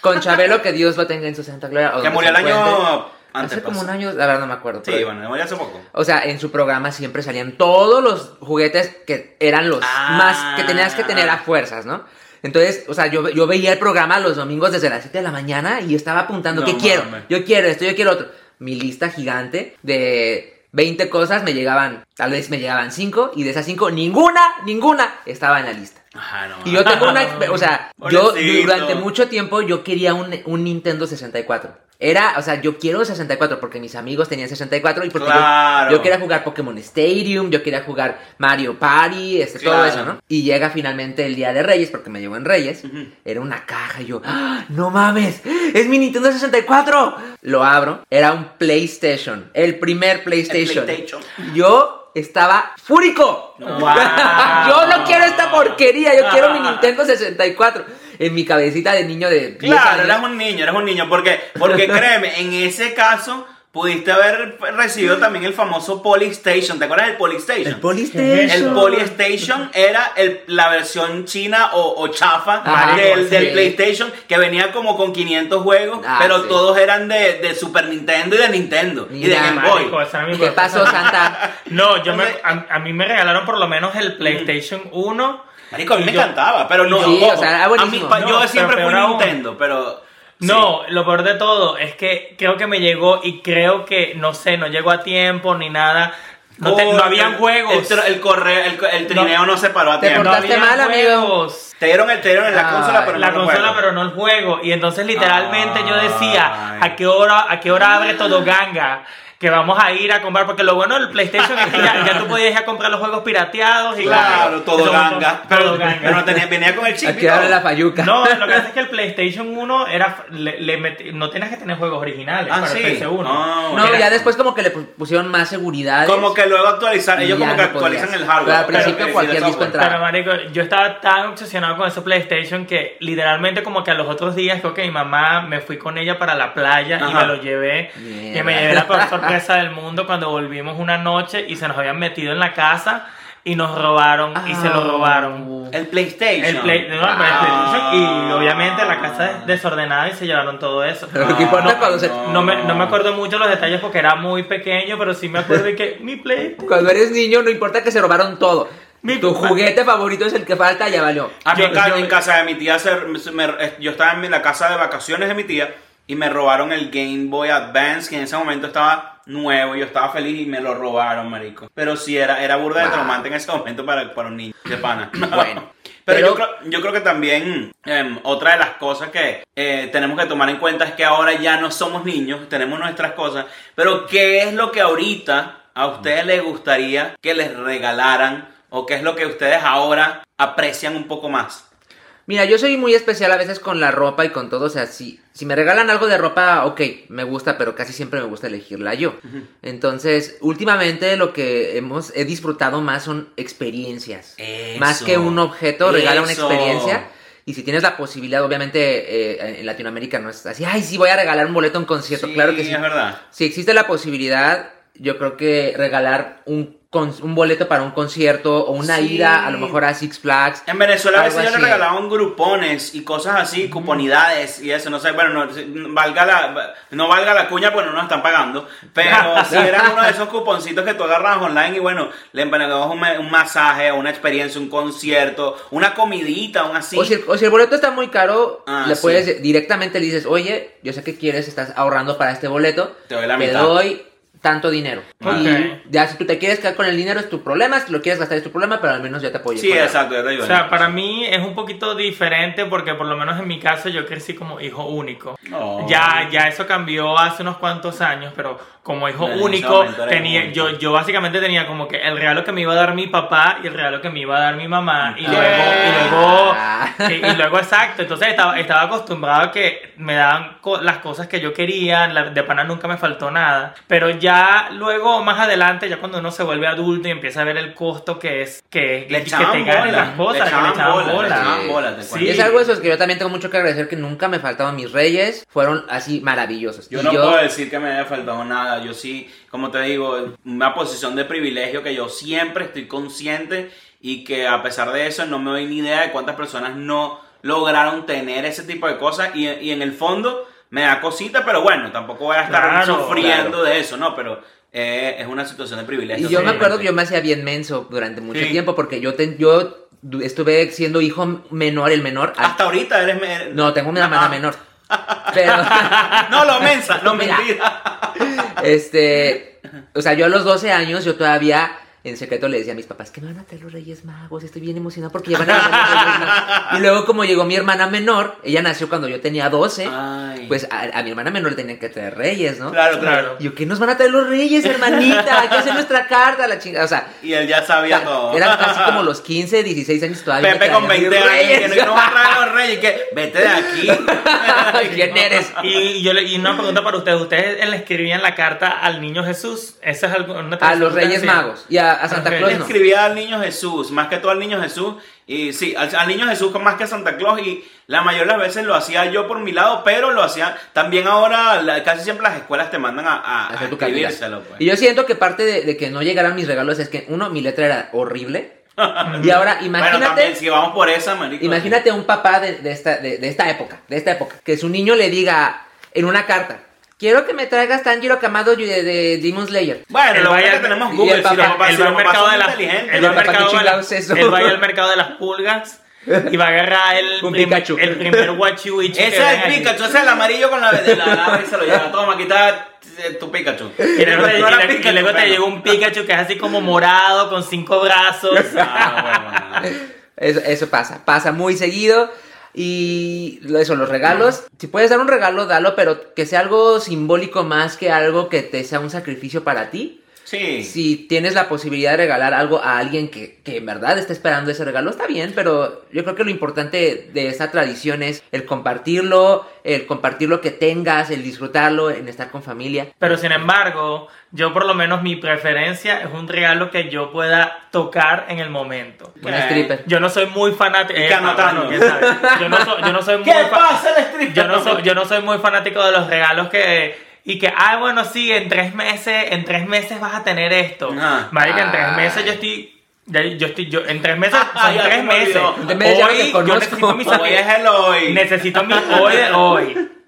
con Chabelo, que Dios lo tenga en su santa gloria. Que murió el año antes. Hace como pasó. un año, la verdad no me acuerdo. Sí, pero- bueno, me murió hace poco. O sea, en su programa siempre salían todos los juguetes que eran los Ah. más que tenías que tener a fuerzas, ¿no? Entonces, o sea, yo, yo veía el programa los domingos desde las 7 de la mañana y estaba apuntando, No ¿qué quiero? Yo quiero esto, yo quiero otro. Mi lista gigante de 20 cosas me llegaban, tal vez me llegaban 5 y de esas 5 ninguna, ninguna estaba en la lista. Ajá, no. Y yo tengo una, o sea, yo durante mucho tiempo yo quería un, un Nintendo 64. Era, o sea, yo quiero 64 porque mis amigos tenían 64 y porque yo- Claro. yo, quería jugar Pokémon Stadium, yo quería jugar Mario Party, este, todo eso, ¿no? Y llega finalmente el día de Reyes, porque me llegó en Reyes, era una caja y yo, ¡Ah, no mames, es mi Nintendo 64. Lo abro, era un PlayStation, el primer PlayStation. PlayStation. Yo estaba fúrico. Wow. yo no quiero esta porquería, yo quiero mi Nintendo 64. En mi cabecita de niño de 10 Claro, años. eras un niño, eres un niño. Porque, porque créeme, en ese caso pudiste haber recibido también el famoso Polystation. ¿Te acuerdas del Polystation? El Polystation. El Polystation era el- la versión china o, o chafa Ajá, del, del sí. PlayStation que venía como con 500 juegos, Ah, pero sí. todos eran de, de Super Nintendo y de Nintendo y de Mira, Game Boy. Marico, ¿Qué pasó, Santa? No, yo me, a, a mí me regalaron por lo menos el PlayStation 1. Marico, a mí Y me yo- encantaba, pero no. Sí, o sea, era a mí, No, yo siempre fui peor aún. Nintendo, pero. No, lo peor de todo es que creo que me llegó y creo que, no sé, no llegó a tiempo ni nada. No, te- no habían juegos. El, correo, el, trineo no, se paró a Te tiempo. no portaste habían mal, amigo. Te dieron el, te dieron en la Ay, consola, pero la no el consola, juego. pero no el juego. Y entonces literalmente yo decía. ¿a qué hora, a qué hora abre todo ganga? Que vamos a ir a comprar, porque lo bueno del PlayStation es que ya, ya tú podías ir a comprar los juegos pirateados y Claro, todo ganga. Todo Pero, ganga. pero no tenía, venía con el chip. y Aquí abre la fayuca. No, lo que pasa es que el PlayStation 1 era le, le metí- no tenías que tener juegos originales Ah, para sí. el PS1. No, No, era- ya después como que le pu- pusieron más seguridad. Como que luego actualizar. Ellos como que no actualizan podías. el hardware. Pero al principio cualquier disco entraba. Pero marico, yo estaba tan obsesionado con ese PlayStation que literalmente como que a los otros días creo que mi mamá me fui con ella para la playa y me lo llevé. Mierda. Y me llevé la peor sorpresa del mundo cuando volvimos una noche y se nos habían metido en la casa y nos robaron y se lo Ah. robaron. El PlayStation. El, Play- no, el Ah. PlayStation y obviamente la casa es desordenada y se llevaron todo eso. Pero lo que importa No, cuando, se- No me, no me acuerdo mucho los detalles porque era muy pequeño, pero sí me acuerdo de que mi Play. cuando eres niño no importa que se robaron todo. Mi- tu juguete favorito es el que falta, ya valió. A mí Yo- en, yo- en casa de mi tía, se- me- yo estaba en la casa de vacaciones de mi tía y me robaron el Game Boy Advance, que en ese momento estaba nuevo, yo estaba feliz y me lo robaron, marico. Pero sí, era, era burda de Wow. traumante en ese momento para, para un niño de pana. Bueno, Pero, Pero- yo, creo, yo creo que también em, otra de las cosas que eh, tenemos que tomar en cuenta es que ahora ya no somos niños, tenemos nuestras cosas, pero ¿qué es lo que ahorita a ustedes les gustaría que les regalaran o qué es lo que ustedes ahora aprecian un poco más? Mira, yo soy muy especial a veces con la ropa y con todo. O sea, si, si me regalan algo de ropa, ok, me gusta, pero casi siempre me gusta elegirla yo. Entonces, últimamente lo que hemos he disfrutado más son experiencias. Eso. Más que un objeto, regala una experiencia. Y si tienes la posibilidad, obviamente eh, en Latinoamérica no es así, ay, sí, voy a regalar un boleto a un concierto. claro que sí. es verdad. Si existe la posibilidad, yo creo que regalar un, con- un boleto para un concierto o una Sí. ida a lo mejor a Six Flags. En Venezuela a veces yo le regalaban grupones y cosas así, cuponidades y eso, no sé, bueno, no, valga la, no valga la cuña, pues no nos están pagando, pero si era uno de esos cuponcitos que tú agarras online y bueno, le empanagabas un, un masaje, una experiencia, un concierto, una comidita, un así. O, si el, o si el boleto está muy caro, Ah, le sí. puedes directamente le dices, oye, yo sé que quieres, estás ahorrando para este boleto, Te doy la mitad". doy tanto dinero. Ok. Y ya si tú te quieres quedar con el dinero es tu problema, si lo quieres gastar es tu problema, pero al menos ya te apoyo. sí, exacto. O sea, para mí es un poquito diferente porque por lo menos en mi caso yo crecí como hijo único. No. Ya, ya eso cambió hace unos cuantos años, pero como hijo único, tenía, yo, yo básicamente tenía como que el regalo que me iba a dar mi papá y el regalo que me iba a dar mi mamá. Y Ah. luego, y luego, Ah. y, y luego exacto. Entonces estaba, estaba acostumbrado a que me daban co- las cosas que yo quería. la- de pana nunca me faltó nada. Pero ya luego, más adelante, ya cuando uno se vuelve adulto y empieza a ver el costo que es que, Le que te ganen las cosas, le que echaban le echaban bola, le bola. echaban Sí. es algo de eso que yo también tengo mucho que agradecer que nunca me faltaban mis reyes, fueron así maravillosos. Yo Y no puedo decir que me haya faltado nada. Yo sí, como te digo, una posición de privilegio que yo siempre estoy consciente y que a pesar de eso no me doy ni idea de cuántas personas no lograron tener ese tipo de cosas y, y en el fondo me da cosita, pero bueno, tampoco voy a estar Claro, sufriendo de eso, ¿no? Pero eh, es una situación de privilegio. Y yo me acuerdo que yo me hacía bien menso durante mucho Sí. tiempo porque yo, te- yo estuve siendo hijo menor, el menor. Hasta ahorita eres... me- No, tengo una hermana Ah. menor. Pero, No, lo mensa, no Mira. mentira. este, o sea, yo a los 12 años yo todavía en secreto le decía a mis papás que me van a traer los Reyes Magos, estoy bien emocionado porque ya van a los Reyes Magos". Y luego como llegó mi hermana menor, ella nació cuando yo tenía 12, Ay. pues a, a mi hermana menor le tenían que traer Reyes, ¿no? Claro, claro. Y yo, ¿qué nos van a traer los Reyes, hermanita? Hay que hacer nuestra carta, la chingada. O sea, Y él ya sabía todo. eran casi como los 15, 16 años todavía. Pepe con traían 20 mis años, que Reyes. no, no va a traer los reyes, que vete de aquí. ¿Quién eres? Y, yo le- y una pregunta para ustedes. ¿Ustedes le escribían la carta al niño Jesús? ¿Esa es algo, una A los Reyes? Magos y a, a Santa. Claus no. escribía al niño Jesús, más que todo al niño Jesús. Y sí, al, al niño Jesús con más que a Santa Claus. Y la mayoría de las veces lo hacía yo por mi lado, pero lo hacía también ahora. la- casi siempre las escuelas te mandan a, a, a hacer tu calidad. escribírselo. pues. Y yo siento que parte de, de que no llegaran mis regalos es que, uno, mi letra era horrible. y ahora, Bueno, imagínate, también, si vamos por esa, marico. imagínate un papá de, de esta, de, de esta época, de esta época, que su niño le diga en una carta, quiero que me traigas Tanjiro Kamado de, de Demon Slayer. Bueno, lo va bueno es al- que tenemos Google. el si los papás, los papás mercado de las inteligentes. él va al Papá, ¿qué mercado de chingados las- es eso? él va al mercado de las pulgas y va a agarrar el, Un prim- Pikachu. el primer guachihuichi que Ese es el. Pikachu, ese es el amarillo con la de la lava y se lo lleva. Toma, quita eh, tu Pikachu. Y luego, te, No era y Pikachu, luego te bueno. llega un Pikachu que es así como morado, con cinco brazos. Ah, bueno. Eso, eso pasa, pasa muy seguido. Y eso, los regalos. Si puedes dar un regalo, dalo, pero que sea algo simbólico más que algo que te sea un sacrificio para ti. Sí. Si tienes la posibilidad de regalar algo a alguien que, que en verdad está esperando ese regalo, está bien, pero yo creo que lo importante de esta tradición es el compartirlo, el compartir lo que tengas, el disfrutarlo, en estar con familia. Pero sin embargo, yo por lo menos mi preferencia es un regalo que yo pueda tocar en el momento. Un ¿Qué? stripper. Yo no soy muy fanático. Yo no yo no soy muy ¿Qué pasa el stripper? yo no soy, yo no soy muy fanático de los regalos que y que ah bueno sí en tres meses en tres meses vas a tener esto Ajá. marica en tres Ay. meses yo estoy yo estoy yo en tres meses Ah, son tres me meses no hoy yo necesito mi Hoy es el hoy. necesito mi hoy de hoy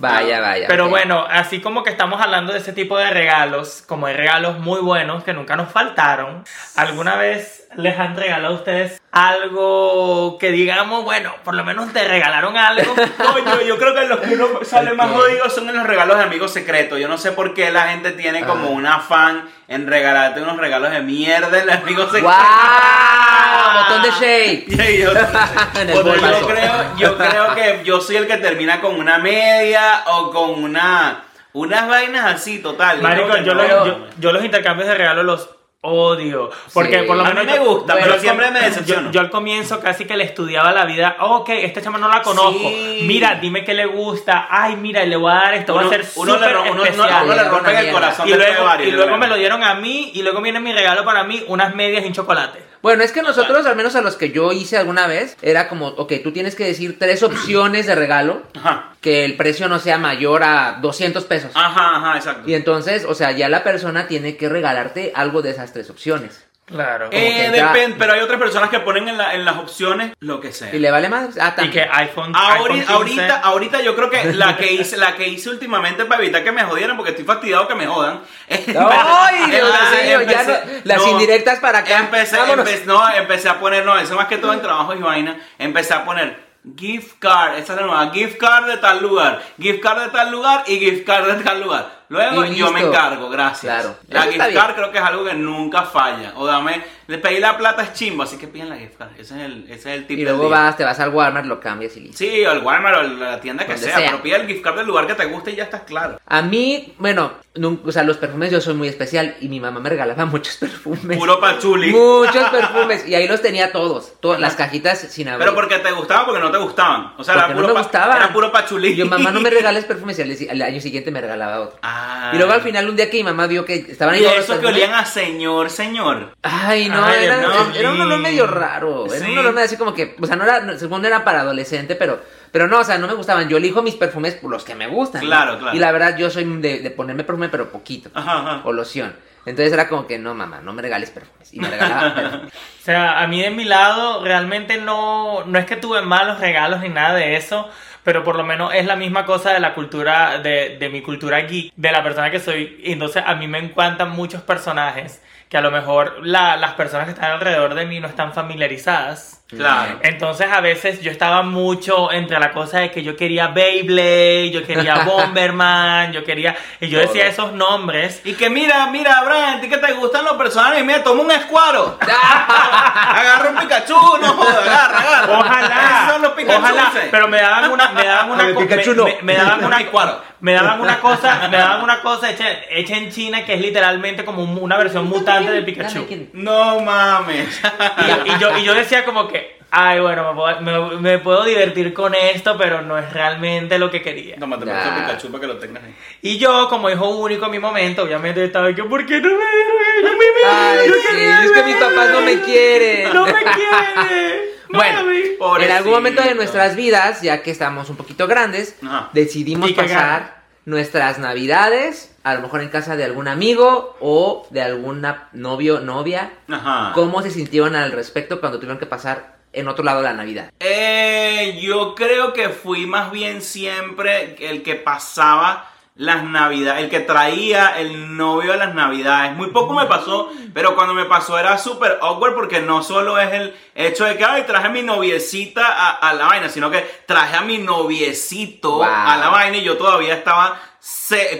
Vaya, vaya. pero bueno, así como que estamos hablando de ese tipo de regalos, como hay regalos muy buenos que nunca nos faltaron, ¿alguna vez les han regalado a ustedes algo que digamos, bueno, por lo menos te regalaron algo? Coño, yo creo que los que uno sale más Ok. jodido son en los regalos de amigos secretos. Yo no sé por qué la gente tiene como Ah. un afán en regalarte unos regalos de mierda en los amigos secretos. Ah, botón de shade. Y yo, creo, yo creo que yo soy el que termina con una media o con una unas vainas así, total. Marico, yo, no. los, yo, yo los intercambios de regalo los odio. Porque Sí. por lo A mí menos. me gusta, yo pero siempre me decepciono. Yo, yo al comienzo casi que le estudiaba la vida. Ok, esta chama no la conozco. Sí. Mira, dime qué le gusta. Ay, mira, le voy a dar esto. uno, va a ser súper uno- especial. uno le Una rompe el mierda. corazón y luego, y me lo dieron a mí. Y luego viene mi regalo para mí: unas medias y un chocolate. Bueno, es que nosotros, al menos a los que yo hice alguna vez, era como, ok, tú tienes que decir tres opciones de regalo, Ajá, que el precio no sea mayor a 200 pesos. ajá, ajá, exacto. Y entonces, o sea, ya la persona tiene que regalarte algo de esas tres opciones. Claro. Eh, que ya- depende, pero hay otras personas que ponen en, la- en las opciones lo que sea. ¿Y le vale más? Ah, y que iPhone. Ahorita, iPhone 15, ahorita, ahorita yo creo que la que hice, la que hice últimamente para evitar que me jodieran, porque estoy fastidiado que me jodan. ¡Ay, Dios Empecé- mío! Ya empecé- no- las no, indirectas para acá. Empecé, Vámonos. empe- no, empecé a poner, no, eso más que todo en trabajos y vaina, empecé a poner gift card, esa es la nueva, gift card de tal lugar, gift card de tal lugar y gift card de tal lugar. Luego Y yo me encargo, gracias. Claro, La eso gift card creo que es algo que nunca falla. O dame, le pedí la plata es chimbo, así que piden la gift card. Ese es el, ese es el tip Y del luego día. vas, te vas al Walmart, lo cambias y listo. Sí, o el Walmart o la tienda que Donde sea, sea. pero pide el gift card del lugar que te guste y ya estás claro. A mí, bueno, nun- o sea, los perfumes yo soy muy especial y mi mamá me regalaba muchos perfumes. Puro pachuli. Muchos perfumes y ahí los tenía todos, todas las cajitas sin abrir. Pero porque te gustaba o porque no te gustaban. O sea, Porque era no puro, me pa- gustaban. era puro pachulí. Y yo, mamá, no me regales perfumes y al, al año siguiente me regalaba otro. Ah. Y luego al final un día que mi mamá vio que estaban ahí Y esos que olían a señor, señor. Ay, no, Ay, era, no, era un olor medio raro. Era Sí. un olor medio así como que, o sea, no era, no- según era para adolescente, pero, pero no, o sea, no me gustaban. Yo elijo mis perfumes por los que me gustan. ¿no? Claro, claro. Y la verdad, yo soy de, de ponerme perfume, pero poquito. Ajá, ajá. O loción. Entonces era como que, no, mamá, no me regales perfumes. Y me regalaba perfumes. O sea, a mí de mi lado realmente no, no es que tuve malos regalos ni nada de eso, pero por lo menos es la misma cosa de la cultura, de, de mi cultura geek, de la persona que soy. Entonces a mí me encantan muchos personajes que a lo mejor la- las personas que están alrededor de mí no están familiarizadas. Claro. Entonces a veces yo estaba mucho entre la cosa de que yo quería Beyblade, yo quería Bomberman, yo quería... Y yo decía esos nombres. Y que mira, mira, Brian, a ti que te gustan los personajes, mira, toma un escuadro. agarra un Pikachu, no joda, agarra, agarra. Ojalá, Esos son los Pikachu. ojalá, pero me daban una, me daban una, Pikachu me, no. me- me daban una. me daban una cosa, me daban una cosa hecha, hecha en China que es literalmente como un- una versión mutante del Pikachu. No mames. Y, y yo, y yo decía como que, ay, bueno, me puedo, me- me puedo divertir con esto, pero no es realmente lo que quería. Tómate Ya. mucho Pikachu para que lo tengas ahí. Y yo, como hijo único en mi momento, obviamente estaba que, ¿por qué no me dieron a mí? Ay, Yo sí, es que mis papás no me quieren. No me quieren. Bueno, Mami. En Pobrecito. algún momento de nuestras vidas, ya que estamos un poquito grandes, Ajá. decidimos pasar nuestras navidades, a lo mejor en casa de algún amigo o de alguna novio, novia. Ajá. ¿Cómo se sintieron al respecto cuando tuvieron que pasar en otro lado de la Navidad? Eh, yo creo que fui más bien siempre el que pasaba las navidades, el que traía el novio a las navidades. Muy poco me pasó, pero cuando me pasó era súper awkward porque no solo es el hecho de que, ay, traje a mi noviecita a, a la vaina, sino que traje a mi noviecito Wow. a la vaina y yo todavía estaba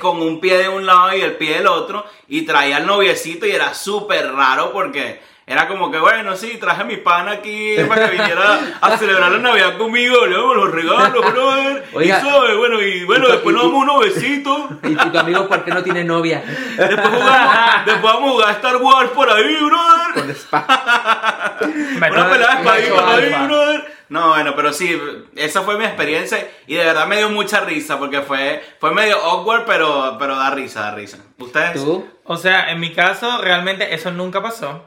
con un pie de un lado y el pie del otro y traía al noviecito y era súper raro porque... Era como que, bueno, sí, traje a mi pana aquí para que viniera a celebrar la Navidad conmigo, le damos los regalos, brother. Oiga. y sabe, bueno, y bueno, Y- después nos damos unos besitos. ¿Y tu, amigo por qué no tiene novia? Después, jugamos, después vamos a jugar Star Wars por ahí, brother. Con Una pelada de espadita por ahí, brother. No, bueno, pero sí, esa fue mi experiencia y de verdad me dio mucha risa porque fue, fue medio awkward, pero, pero da risa, da risa. ¿Ustedes? ¿Tú? O sea, en mi caso, realmente eso nunca pasó.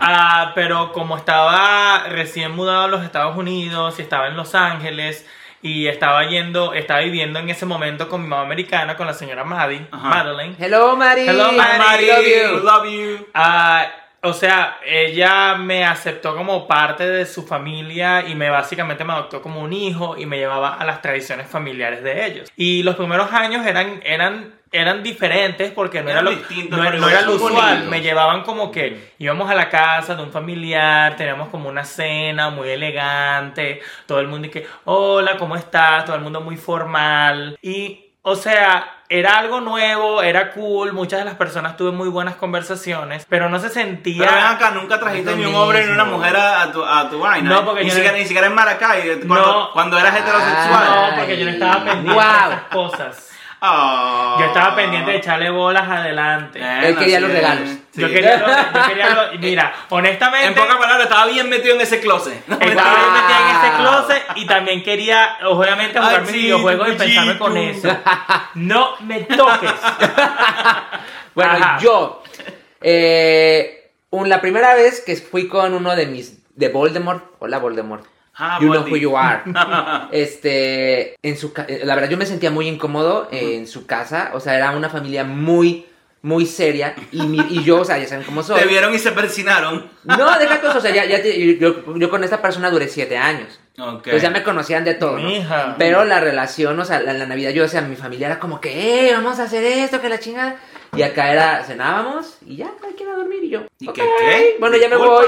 Ah, pero como estaba recién mudado a los Estados Unidos y estaba en Los Ángeles y estaba yendo, estaba viviendo en ese momento con mi mamá americana, con la señora Maddie, Ajá. Madeline. Hello, Mari. Hello, Mari. Mari, Love you. love you. Ah, o sea, ella me aceptó como parte de su familia y me básicamente me adoptó como un hijo y me llevaba a las tradiciones familiares de ellos. Y los primeros años eran, eran, eran diferentes porque no era lo, distintos, no, era lo usual. Me llevaban como que íbamos a la casa de un familiar, teníamos como una cena muy elegante, todo el mundo y que, hola, ¿cómo estás? Todo el mundo muy formal. Y, o sea, era algo nuevo, era cool, muchas de las personas tuve muy buenas conversaciones, pero no se sentía... Pero ven acá, nunca trajiste ni un hombre ni una mujer a, a tu, a tu vaina. No, porque ni, yo siquiera, no- ni siquiera en Maracay, cuando, No. cuando eras Ah, heterosexual. No, porque yo no estaba pendiente Wow. de esas cosas. Ah. Yo estaba pendiente de echarle bolas adelante. Él quería sí los regalos. Sí. Yo quería lo, yo quería lo- mira, honestamente... En pocas palabras, estaba bien metido en ese closet. No, Estaba Wow. yo metida en ese closet y también quería, obviamente, jugar mis videojuegos y pensarme con eso. No me toques. Bueno, Ajá. yo. eh, un- la primera vez que fui con uno de mis. de Voldemort. Hola, Voldemort. Ah, you know who you are. este. En su La verdad, yo me sentía muy incómodo en su casa. O sea, era una familia muy. Muy seria. Y, mi- y yo, o sea, ya saben cómo soy. Te vieron y se persinaron. No, deja cosas. O sea, ya, ya yo, yo con esta persona duré siete años. Ok. Pues ya me conocían de todo. ¿no? Mija. Pero la relación, o sea, la, la Navidad, yo, o sea, mi familia era como que, eh, vamos a hacer esto, que la chingada. Y acá era, cenábamos y ya, cada quien a dormir y yo. ¿Y "Ok, qué, qué? Bueno, ya me voy.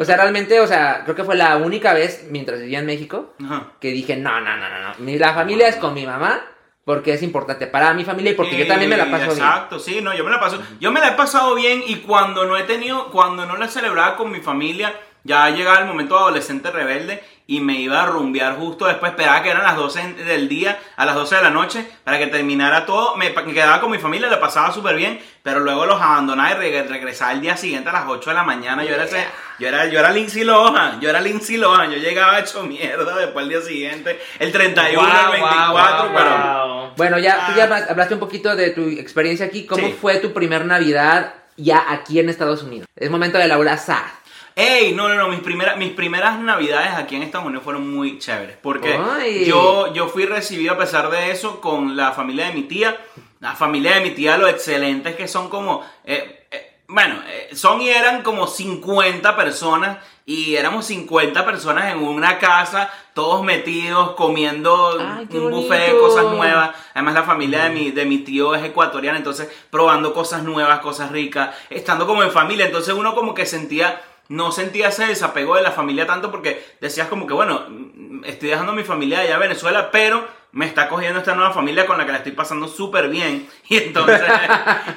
O sea, realmente, o sea, creo que fue la única vez mientras vivía en México Ajá. que dije, no, no, no, no, no. La familia es con mi mamá porque es importante para mi familia y porque yo también me la paso bien. Exacto, sí, no, yo me la paso. Yo me la he pasado bien y cuando no he tenido, cuando no la celebraba con mi familia, ya llegaba el momento adolescente rebelde y me iba a rumbear justo después, esperaba que eran las 12 del día, a las 12 de la noche, para que terminara todo. Me, quedaba con mi familia, la pasaba súper bien, pero luego los abandonaba y reg- regresaba el día siguiente a las 8 de la mañana. Yo era, ese- yo era, yo era Lindsay Lohan, yo era Lindsay Lohan, yo llegaba hecho mierda después el día siguiente, el 31, el Guau, 24, guau, pero... Bueno, ya, tú ya Ah. hablas- hablaste un poquito de tu experiencia aquí. ¿Cómo Sí. fue tu primer Navidad ya aquí en Estados Unidos? Es momento de Laura Sad. Ey, no, no, no, mis primeras, mis primeras navidades aquí en Estados Unidos fueron muy chéveres. Porque Ay. yo, yo fui recibido a pesar de eso con la familia de mi tía. La familia de mi tía, lo excelentes que son como... eh, eh, bueno, eh, son y eran como 50 personas y éramos 50 personas en una casa, todos metidos, comiendo Ay, un buffet de cosas nuevas. Además la familia de mi, de mi tío es ecuatoriana, entonces probando cosas nuevas, cosas ricas, estando como en familia. Entonces uno como que sentía no sentía ese desapego de la familia tanto porque decías como que, bueno, estoy dejando mi familia allá en Venezuela, pero me está cogiendo esta nueva familia con la que la estoy pasando súper bien. Y entonces,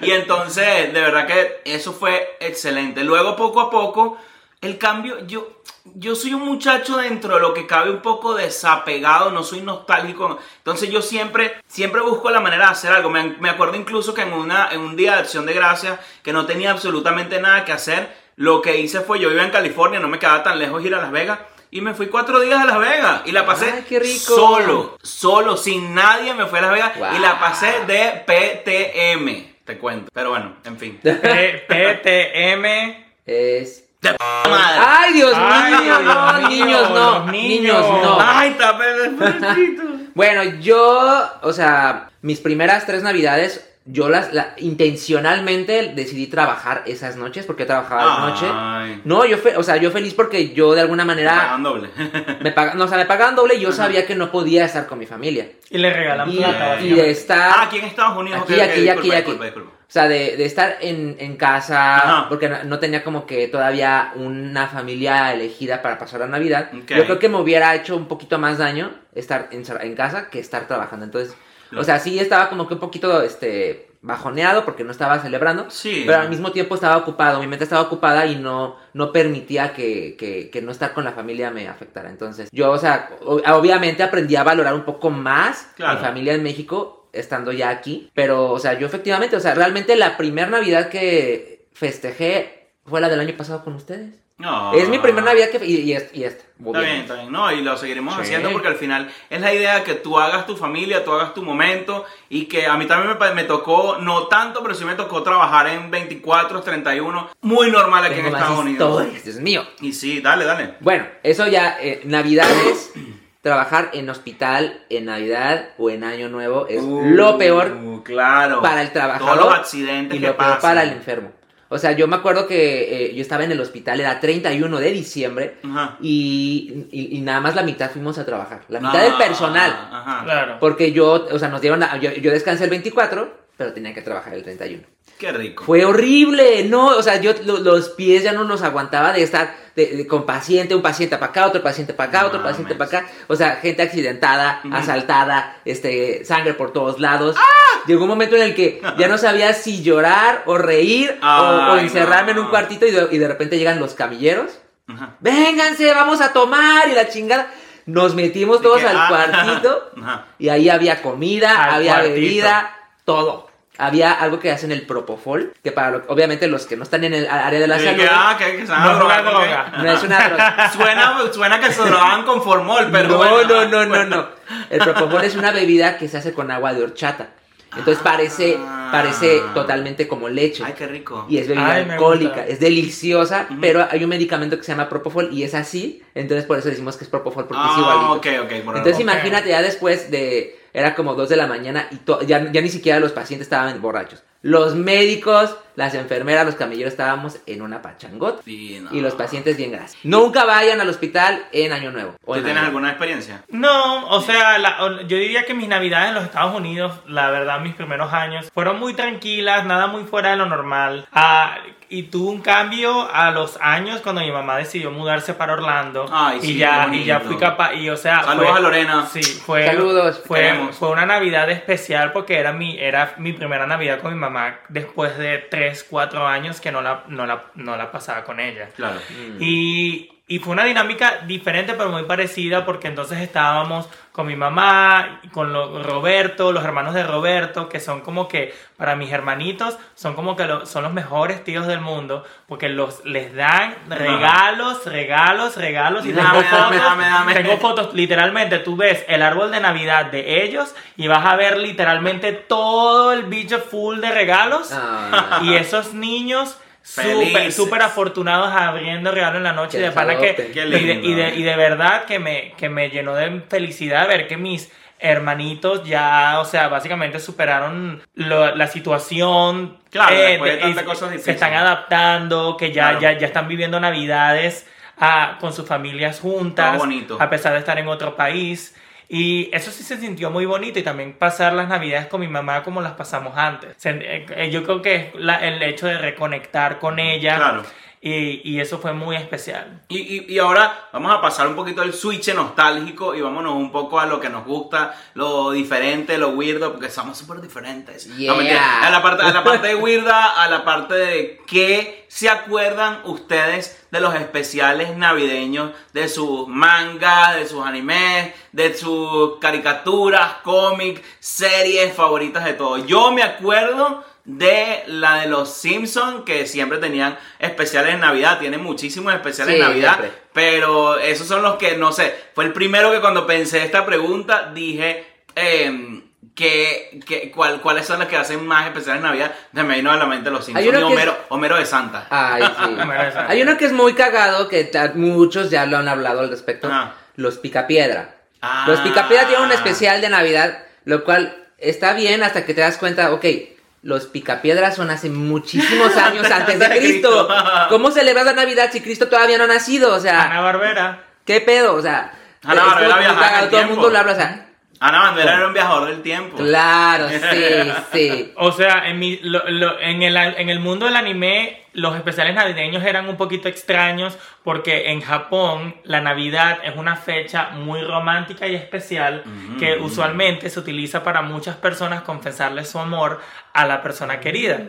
y entonces, de verdad que eso fue excelente. Luego, poco a poco, el cambio, yo, yo soy un muchacho dentro de lo que cabe un poco desapegado, no soy nostálgico. Entonces yo siempre, siempre busco la manera de hacer algo. Me, me acuerdo incluso que en, una, en un día de acción de gracias, que no tenía absolutamente nada que hacer, lo que hice fue, yo iba en California, no me quedaba tan lejos ir a Las Vegas. Y me fui cuatro días a Las Vegas y la pasé Ay, qué rico. solo, solo, sin nadie me fui a Las Vegas Wow. y la pasé de PTM, te cuento. Pero bueno, en fin. PTM. Es. De p- madre. ¡Ay, Dios Ay, mío! No, los niños, no. los Niños, niños. no. Ay, pobrecito. Bueno, yo, o sea, mis primeras tres navidades, yo las, la- intencionalmente decidí trabajar esas noches porque trabajaba de noche. No, yo, fe- o sea, yo feliz porque yo de alguna manera Pagan doble. me pagan, no, o sea, me pagaban doble y yo sabía que no podía estar con mi familia. Y le regalan Y, plata. y de estar, Ah, aquí en Estados Unidos. Aquí, ok, ok, aquí, disculpa, aquí, aquí. disculpa, disculpa. o sea, de, de estar en, en casa, Ajá. porque no, no tenía como que todavía una familia elegida para pasar la Navidad. Ok. Yo creo que me hubiera hecho un poquito más daño estar en, en casa que estar trabajando. Entonces, o sea, sí estaba como que un poquito este bajoneado porque no estaba celebrando. Sí. Pero al mismo tiempo estaba ocupado, mi mente estaba ocupada y no, no permitía que, que, que no estar con la familia me afectara. Entonces, yo, o sea, obviamente aprendí a valorar un poco más Claro. mi familia en México estando ya aquí. Pero, o sea, yo efectivamente, o sea, realmente la primera Navidad que festejé fue la del año pasado con ustedes. No. Es mi primera Navidad que... Y, y, esta- Está bien, está bien. No, y lo seguiremos Sí. haciendo porque al final es la idea que tú hagas tu familia, tú hagas tu momento y que a mí también me, tocó, no tanto, pero sí me tocó trabajar en 24, 31, muy normal aquí Tengo en Estados Unidos. Dios mío. Y sí, dale, dale. Bueno, eso ya, eh, Navidades, trabajar en hospital en Navidad o en Año Nuevo es lo peor Uh, claro. para el trabajador Todos los accidentes y que lo peor pasan. para el enfermo. O sea, yo me acuerdo que eh, yo estaba en el hospital, era 31 de diciembre, Ajá. y, y- y nada más la mitad fuimos a trabajar. La mitad Ah, del personal. Ajá. Claro. Porque yo, o sea, nos dieron, la- yo, yo descansé el 24, pero tenía que trabajar el 31. Qué rico. Fue horrible, no, o sea, yo lo- los pies ya no nos aguantaba de estar de, de- con paciente, un paciente para acá, otro paciente para acá, otro paciente para acá. O sea, gente accidentada, asaltada, este, sangre por todos lados. ¡Ah! Llegó un momento en el que ya no sabía si llorar o reír o, encerrarme en un cuartito y de, y de repente llegan los camilleros. Ajá. Vénganse, vamos a tomar y la chingada. Nos metimos todos que, al ah, cuartito Ajá. y ahí había comida, Al había cuartito. bebida, todo. Había algo que hacen el propofol, que para lo- obviamente los que no están en el área de la salud, que, ah, que, que No a es una droga. no es una droga. Suena, suena que se drogaban con formol, pero no, bueno. no, no, no, no. El propofol es una bebida que se hace con agua de horchata. Entonces parece, Ah. parece totalmente como leche. Ay, qué rico. Y es bebida Ay, alcohólica, es deliciosa, Ujú. pero hay un medicamento que se llama Propofol y es así, entonces por eso decimos que es Propofol porque es Ah, igualito. ok, ok. por Entonces imagínate ya después de, era como 2 de la mañana y ya, ya ni siquiera los pacientes estaban borrachos. Los médicos, las enfermeras, los camilleros estábamos en una pachangota Sí, no. y los pacientes bien gracias. Nunca vayan al hospital en Año Nuevo. ¿Tú en tienes Año alguna experiencia? No, o sea, la- yo diría que mis navidades en los Estados Unidos, la verdad, mis primeros años, fueron muy tranquilas, nada muy fuera de lo normal. Ah, y tuve un cambio a los años cuando mi mamá decidió mudarse para Orlando. Ay, y sí, ya, qué y ya fui capaz, y o sea... Saludos fue- a Lorena. Sí, fue, Saludos, fue, fue una Navidad especial porque era mi, era mi primera Navidad con mi mamá después de 3, 4 años que no la, no la, no la pasaba con ella. Claro. Y, y fue una dinámica diferente, pero muy parecida, porque entonces estábamos con mi mamá, con lo- Roberto, los hermanos de Roberto, que son como que, para mis hermanitos, son como que lo- son los mejores tíos del mundo, porque los, les dan regalos, regalos, regalos, y Dame, tengo dame, fotos, dame, dame. tengo fotos, literalmente, tú ves el árbol de Navidad de ellos, y vas a ver literalmente todo el bicho full de regalos, Ah. y esos niños súper súper afortunados abriendo regalo en la noche de pana que y de, y, de, y de verdad que me, que me llenó de felicidad ver que mis hermanitos ya, o sea, básicamente superaron lo- la situación. eh, Claro, después de tantas cosas Se difíciles. están adaptando, que ya, Claro. ya, ya están viviendo navidades ah, con sus familias juntas, Todo bonito. a pesar de estar en otro país. Y eso sí se sintió muy bonito y también pasar las navidades con mi mamá como las pasamos antes. Eh, eh, Yo creo que es la- el hecho de reconectar con ella Claro. Y, y eso fue muy especial. Y, y, y ahora vamos a pasar un poquito el switch nostálgico y vámonos un poco a lo que nos gusta, lo diferente, lo weirdo, porque somos súper diferentes. Yeah. a, la parte, a la parte weirda, a la parte de qué se acuerdan ustedes de los especiales navideños, de sus mangas, de sus animes, de sus caricaturas, cómics, series favoritas de todo. Yo me acuerdo de la de los Simpsons, que siempre tenían especiales en Navidad, tienen muchísimos especiales Sí, en Navidad, siempre. pero esos son los que, no sé, fue el primero que cuando pensé esta pregunta dije em, que, que- cuál- cuáles son los que hacen más especiales en Navidad. Se me vino a la mente los Simpsons y es- Homero, Homero de Santa. Ay, sí. Homero de Santa. Hay uno que es muy cagado, que muchos ya lo han hablado al respecto. Ajá. Los Picapiedra. Ah. Los Picapiedra tienen un especial de Navidad, lo cual está bien hasta que te das cuenta, ok, los Picapiedras son hace muchísimos años antes de Cristo. ¿Cómo celebras la Navidad si Cristo todavía no ha nacido? O sea, Ana Barbera. ¿qué pedo? O sea, Ana Barbera viajaba todo el tiempo. mundo lo habla, o sea, Ana Bandera era un viajador del tiempo. claro, sí, sí. O sea, en, mi, lo- lo- en, el, en el mundo del anime, los especiales navideños eran un poquito extraños porque en Japón la Navidad es una fecha muy romántica y especial que usualmente se utiliza para muchas personas confesarle su amor a la persona querida.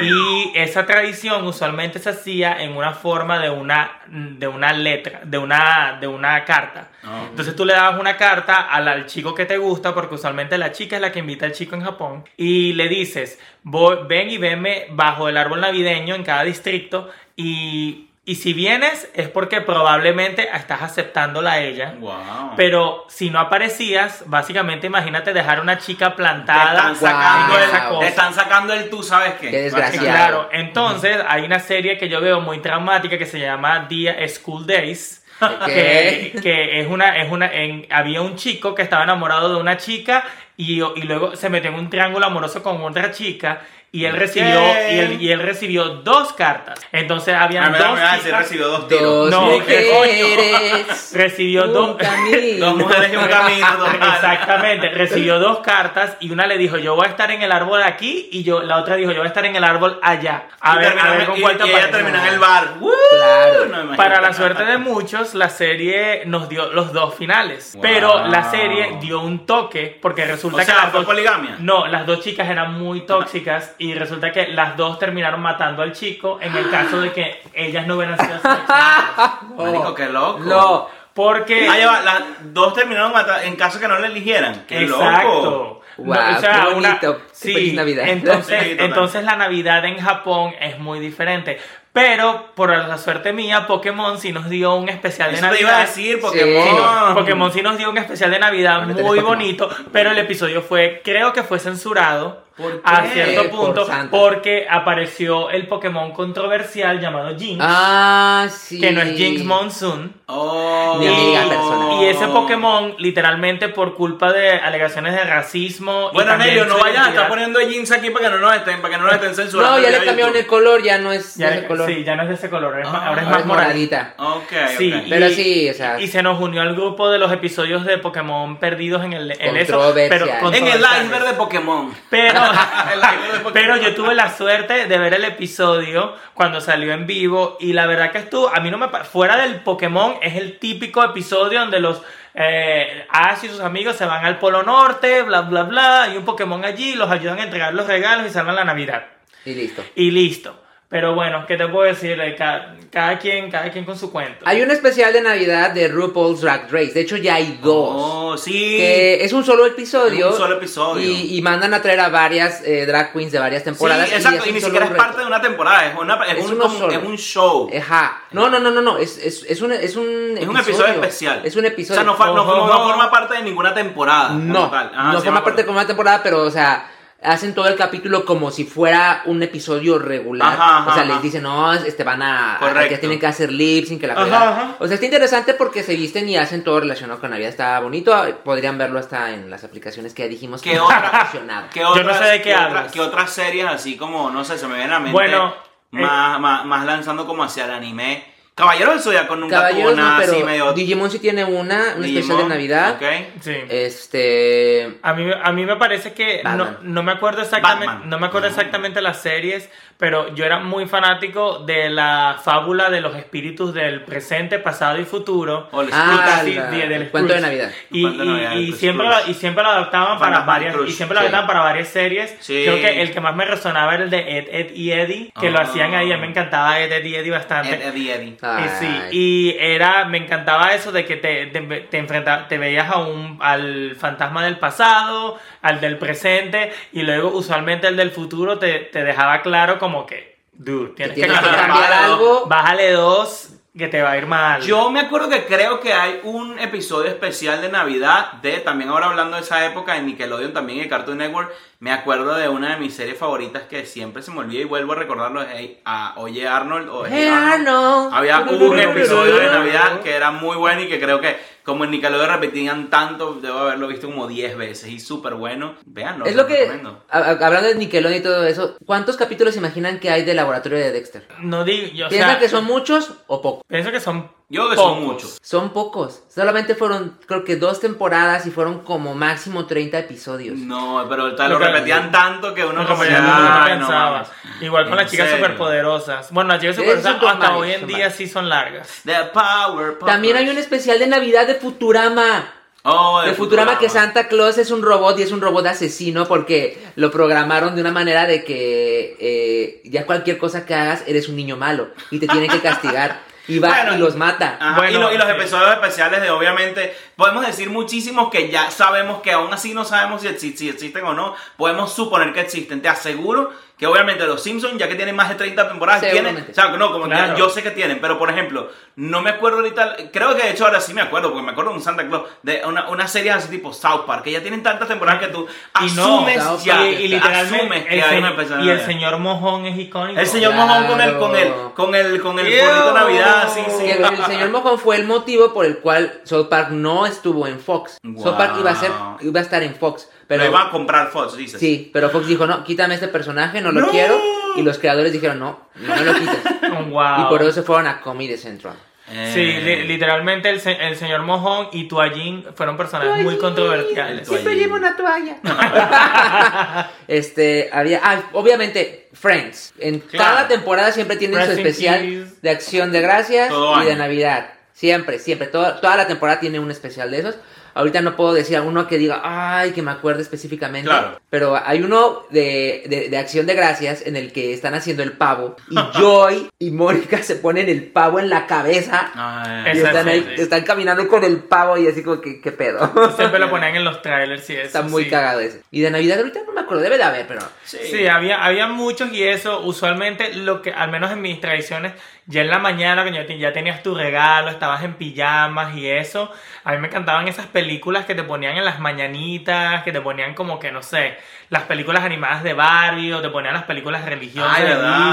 Y esa tradición usualmente se hacía en una forma de una, de una letra, de una, de una carta. Ah. Entonces tú le dabas una carta al, al chico que te gusta, porque usualmente la chica es la que invita al chico en Japón, y le dices, "Voy- ven y venme bajo el árbol navideño en cada distrito, y, y si vienes es porque probablemente estás aceptándola a ella. Wow. Pero si no aparecías, básicamente imagínate dejar una chica te plantada están sacando, Wow. el, esa cosa. te están sacando el tú sabes qué. Qué desgraciado. Claro, entonces hay una serie que yo veo muy traumática que se llama Día School Days. Que, que es una, es una, en- había un chico que estaba enamorado de una chica y, y luego se metió en un triángulo amoroso con otra chica y él recibió y él, y él recibió dos cartas. Entonces habían mí dos me va a decir, chicas- recibió dos tiros. Dos No, mujeres. recibió un dos camino. Dos mujeres y un camino. Exactamente, recibió dos cartas y una le dijo yo voy a estar en el árbol aquí y yo la otra dijo yo voy a estar en el árbol allá. A Y ver, a ver con cuál te y ella aparece. terminó en el bar. ¡Woo! Claro. No me imagino. Para la suerte de muchos, la serie nos dio los dos finales. Wow. Pero la serie dio un toque porque resulta O sea, que las ¿fue dos. poligamia? No, las dos chicas eran muy tóxicas y resulta que las dos terminaron matando al chico en el caso de que ellas no hubieran sido seleccionadas. Marico, qué loco. No. Porque. Ah, ya va, las dos terminaron matando en caso que no le eligieran. ¡Qué loco! Exacto. Wow, No, qué bonito. Feliz Navidad. Entonces, Sí, entonces la Navidad en Japón es muy diferente. Pero por la suerte mía, Pokémon sí nos dio un especial de Eso te Navidad. iba a decir, Sí, Pokémon. Sí, no, Pokémon sí nos dio un especial de Navidad Ahora muy bonito, pero el episodio fue, creo que fue censurado ¿Por a cierto punto porque apareció el Pokémon controversial llamado Jinx, Ah, sí. que no es Jinx Monsoon. Oh. Mi amiga personal. Y ese Pokémon, literalmente por culpa de alegaciones de racismo. Bueno, Nelio, no vayas a estar identidad- poniendo jeans aquí para que no nos estén, para que no nos estén censurando. No, ya le cambiaron el color, ya no es Ya, de ese color. Sí, ya no es de ese color, es más- Ah, ahora es Ahora más es moradita. moradita. Ok, Sí, y- Pero sí, o sea- Y se nos unió al grupo de los episodios de Pokémon perdidos en el en eso, pero. En el iceberg de Pokémon. Pero, Pero yo tuve la suerte de ver el episodio cuando salió en vivo y la verdad que estuvo, a mí no me fuera del Pokémon es el típico episodio donde los eh, Ash y sus amigos se van al Polo Norte, bla bla bla, y un Pokémon allí, los ayudan a entregar los regalos y salvan la Navidad. Y listo. Y listo. Pero bueno, ¿qué te puedo decir? Eh, Cada, cada quien, cada quien con su cuento. Hay un especial de Navidad de RuPaul's Drag Race. De hecho, ya hay dos. Oh, sí. Que es un solo episodio. Es un solo episodio. Y, y mandan a traer a varias eh, drag queens de varias temporadas. sí, exacto. Y, un ni siquiera es parte de una temporada. Es, una, es, Es un, uno como- solo. es un show. Ajá. No, no, no, no, no. Es, es, es un, es un Es un episodio especial. Es un O episodio. sea, no, fa- no- Ojo. no forma parte de ninguna temporada. como No, tal. Ajá, no forma parte de como una temporada, pero, o sea, hacen todo el capítulo como si fuera un episodio regular. Ajá, ajá, o sea, ajá. les dicen, no, este van a, a- Correcto. que tienen que hacer lips sin que la Ajá, fregada". ajá. O sea, está interesante porque se visten y hacen todo relacionado con Navidad. Está bonito. Podrían verlo hasta en las aplicaciones que ya dijimos que ¿Qué no otra? ¿Qué Yo no otras- sé de qué otra- hablas. ¿Qué otras series así como, no sé, se me viene a la mente? Bueno, más, más, más lanzando como hacia el anime. Caballero del Zodiaco nunca Caballeros, tuvo nada no, pero así medio. Digimon sí tiene una, un Digimon, especial de Navidad. Ok. Sí. Este. A mí, a mí me parece que no, no me acuerdo exactamente Batman. no me acuerdo exactamente las series, pero yo era muy fanático de la fábula de los espíritus del presente, pasado y futuro. O el Ah, Casi la- de- del el cuento de. Navidad. Y, de Navidad, siempre lo, y siempre lo adaptaban para varias y siempre lo sí. adaptaban para varias series. Sí. Creo que el que más me resonaba era el de Ed, Ed y Eddie, que lo Ah. hacían ahí, a mí me encantaba Ed, Ed y Eddie bastante. Ed, Eddie, Eddie. Y Ay. sí, y era, me encantaba eso de que te, te, te enfrenta- te veías a un, al fantasma del pasado, al del presente, y luego usualmente el del futuro te, te dejaba claro como que, dude, tienes que tienes que cambiar, cambiar bájale algo. bájale dos, que te va a ir mal. Yo me acuerdo que creo que hay un episodio especial de Navidad de, también ahora hablando de esa época en Nickelodeon también en Cartoon Network, me acuerdo de una de mis series favoritas que siempre se me olvida y vuelvo a recordarlo, es hey, a Oye Arnold o Hey, Arnold. Había un episodio de Navidad que era muy bueno y que creo que como en Nickelodeon repetían tanto, debo haberlo visto como 10 veces y súper bueno. Veanlo. Es lo que, hablando de Nickelodeon y todo eso, ¿cuántos capítulos imaginan que hay del laboratorio de Dexter? No digo, yo, o ¿Piensan sea, que son muchos o pocos? pienso que son Yo que son pocos. muchos. Son pocos. Solamente fueron, creo que dos temporadas y fueron como máximo 30 episodios. No, pero tal, lo repetían tanto que uno No, como ya no "Ay, no pensaba. mames". Igual con ¿En las chicas serio? superpoderosas. Bueno, las chicas superpoderosas hasta hoy en día sí son largas. The Power También hay un especial de Navidad de Futurama. Oh, De Futurama que Santa Claus es un robot y es un robot asesino porque lo programaron de una manera de que eh, ya cualquier cosa que hagas eres un niño malo y te tienen que castigar. Y va Bueno, y los mata. Ajá, Bueno, y, lo- y los sí. episodios especiales de obviamente, podemos decir muchísimos que ya sabemos que aún así no sabemos si existen o no, podemos suponer que existen. Te aseguro que obviamente los Simpsons, ya que tienen más de 30 temporadas, tienen, o sea, no, como que Claro. yo sé que tienen, pero por ejemplo, no me acuerdo ahorita, creo que de hecho ahora sí me acuerdo, porque me acuerdo de un Santa Claus, de una, una serie así tipo South Park, que ya tienen tantas temporadas que tú Y no, asumes South ya, y, y literalmente asumes que el hay una persona y el señor mojón es icónico. El señor Claro. Mojón con el, con el, con el, con el gorrito Navidad, sí, sí. Que el, el señor Mojón fue el motivo por el cual South Park no estuvo en Fox. Wow. South Park iba a, ser, iba a estar en Fox. Pero Lo iba a comprar Fox, dices. Sí, pero Fox dijo, no, quítame este personaje, no lo ¡No! quiero. Y los creadores dijeron, no, no me lo quites. Wow. Y por eso se fueron a Comedy Central. Eh, Sí, li- literalmente el, se- el señor Mojón y Tuallín fueron personajes muy controversiales. Siempre llevo una toalla. este, había, ah, obviamente, Friends. En Claro. cada temporada siempre tienen su especial de acción de gracias Todo y de año. Navidad. Siempre, siempre. Toda, toda la temporada tiene un especial de esos. Ahorita no puedo decir alguno que diga, ay, que me acuerde específicamente. Claro. Pero hay uno de, de, de acción de gracias en el que están haciendo el pavo. Y Joy y Mónica se ponen el pavo en la cabeza. Ay, Y están, ahí- están caminando con el pavo y así como que, ¿qué pedo? Siempre lo ponían en los trailers y eso. Está muy sí. cagado ese. Y de Navidad ahorita no me acuerdo, debe de haber, pero... sí. Sí, había, había muchos y eso, usualmente lo que, al menos en mis tradiciones, ya en la mañana, que ya, te- ya tenías tu regalo, estabas en pijamas y eso, a mí me encantaban esas películas que te ponían en las mañanitas, que te ponían como que, no sé, las películas animadas de Barbie o te ponían las películas religiosas,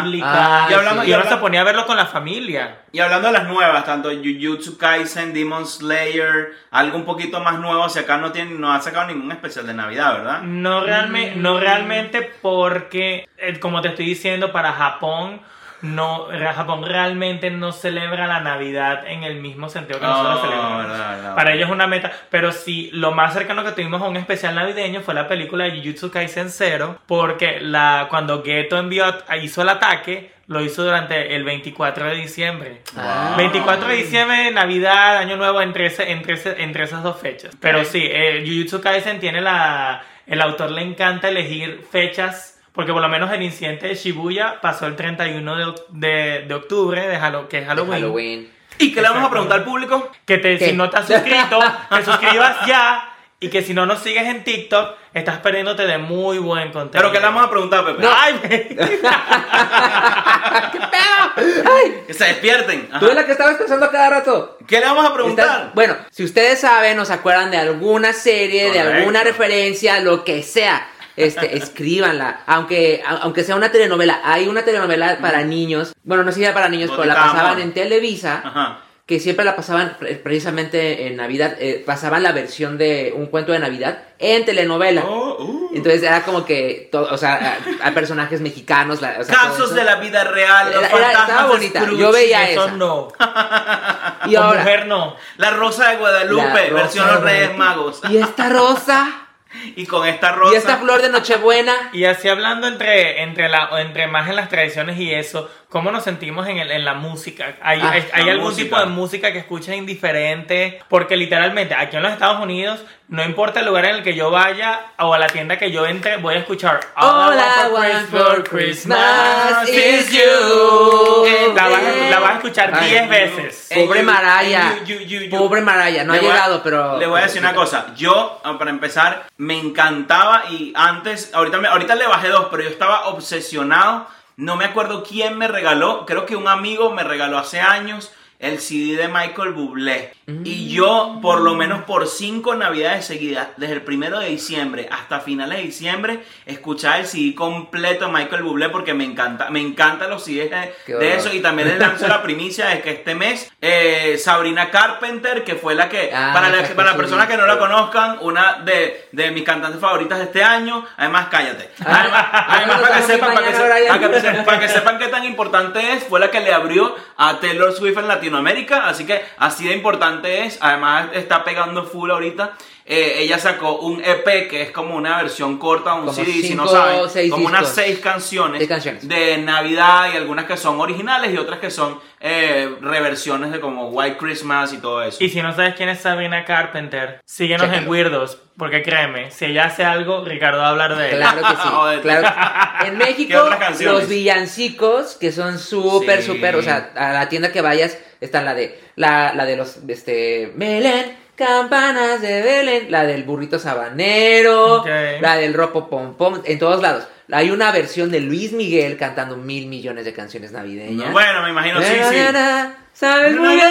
bíblicas. Ah, Y hablando- y y uno habla- se ponía a verlo con la familia. Y hablando de las nuevas, tanto Jujutsu Kaisen, Demon Slayer, algo un poquito más nuevo, si acá no tiene, no ha sacado ningún especial de Navidad, ¿verdad? No, realme- no realmente porque, eh, como te estoy diciendo, para Japón, no, Japón realmente no celebra la Navidad en el mismo sentido que nosotros Oh, celebramos. Para ellos es una meta, pero sí, lo más cercano que tuvimos a un especial navideño fue la película de Jujutsu Kaisen 0, porque la, cuando Geto envió, hizo el ataque, lo hizo durante el 24 de diciembre. Ah. 24 de diciembre, Navidad, Año Nuevo, entre, ese- entre, ese- entre esas dos fechas. Pero sí, eh, Jujutsu Kaisen tiene la... El autor le encanta elegir fechas, porque por lo menos el incidente de Shibuya pasó el 31 de, de, de octubre, de Halo- que es de Halloween. Halloween. ¿Y qué le vamos a preguntar al público? Que te, ¿Qué? si no te has suscrito, te suscribas ya. Y que si no nos sigues en TikTok, estás perdiéndote de muy buen contenido. Pero ¿qué le vamos a preguntar, Pepe? ¡Ay! ¿Qué pedo? Ay, Que se despierten. Ajá. tú eres la que estabas pensando cada rato. ¿Qué le vamos a Estás- preguntar? bueno, si ustedes saben o se acuerdan de alguna serie, de alguna referencia, lo que sea, este, escríbanla. Aunque, a- aunque sea una telenovela, hay una telenovela para niños. Bueno, no sé si era para niños, pero la pasaban en Televisa. Ajá. que siempre la pasaban pre- precisamente en Navidad, eh, pasaban la versión de un cuento de Navidad en telenovela. Oh, uh. Entonces era como que, to- o sea, a- hay personajes mexicanos. la- o sea, todo Casos de la vida real, los Era- fantasmas estaba bonita. Scrooge. Yo veía Eso esa. no. Y ahora, mujer no. La Rosa de Guadalupe, rosa versión de Los Reyes. Magos. Y esta rosa, Y con esta rosa. y esta flor de Nochebuena. Y así hablando entre, entre, la, entre más en las tradiciones y eso, ¿cómo nos sentimos en, el- en la música? ¿Hay, Ah, hay- hay algún música. tipo de música que escuchen indiferente? Porque literalmente aquí en los Estados Unidos, no importa el lugar en el que yo vaya o a la tienda que yo entre, voy a escuchar All I want for Christmas is you. La vas, a- la vas a escuchar Ay, 10 no. veces. Eh, Pobre you- Maraya. you- you- you- you. Pobre Maraya, no Le ha voy a- llegado, pero. Le voy a decir una cosa. Yo, ah, para empezar, me encantaba y antes, ahorita, me- ahorita le bajé dos, pero yo estaba obsesionado. No me acuerdo quién me regaló. Creo que un amigo me regaló hace años el CD de Michael Bublé. Y yo, por lo menos por cinco navidades seguidas, desde el primero de diciembre hasta finales de diciembre, escuchaba el CD completo de Michael Bublé porque me encanta, me encantan los CDs de, eso. Y también les lanzo la primicia de que este mes, eh, Sabrina Carpenter, que fue la que, Ah, para, la, para las su personas que no la conozcan, una de, de mis cantantes favoritas de este año, además cállate. Además, ah, para, que sepan, para, que mañana, se- Brian. para que para que sepan qué tan importante es, fue la que le abrió a Taylor Swift en Latinoamérica, así que así de importante es, además está pegando full ahorita. Eh, ella sacó un EP que es como una versión corta, un Como CD, si no cinco, saben, seis como unas seis canciones, Seis canciones. de Navidad y algunas que son originales y otras que son eh, reversiones de como White Christmas y todo eso. Y si no sabes quién es Sabrina Carpenter, síguenos en. Weirdos. Porque créeme, si ella hace algo, Ricardo va a hablar de él. Claro que sí. Joder. claro que- En ¿Qué México, los villancicos, que son súper, Sí. súper, o sea, a la tienda que vayas, está la de, la, la de los, este, Belén, campanas de Belén, la del burrito sabanero, la del ropo pom pom, en todos lados. Hay una versión de Luis Miguel cantando mil millones de canciones navideñas. Bueno, me imagino, sí, Na, sí. na, ¿Sabes muy bien?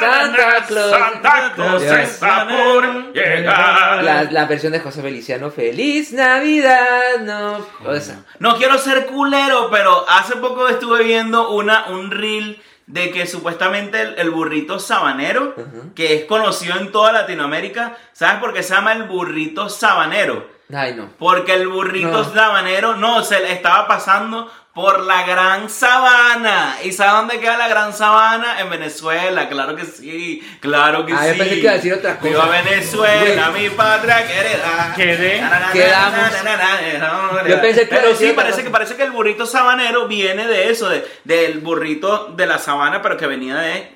Santa Claus. Santa Claus está por llegar. La, la versión de José Feliciano, Feliz Navidad, no. O sea, No quiero ser culero, pero hace poco estuve viendo una, un reel de que supuestamente el, el burrito sabanero, que es conocido en toda Latinoamérica, ¿sabes por qué se llama el burrito sabanero? Ay, no. Porque el burrito No. sabanero no se le estaba pasando por la gran sabana. ¿Y sabes dónde queda la gran sabana? En Venezuela, claro que sí, claro que Ah, yo sí. pensé que iba a decir otra cosa. Viva Venezuela, mi patria querida. Quedé. Quedamos. Yo pensé que Pero sí, parece que, parece que el burrito sabanero viene de eso, de, del burrito de la sabana, pero que venía de...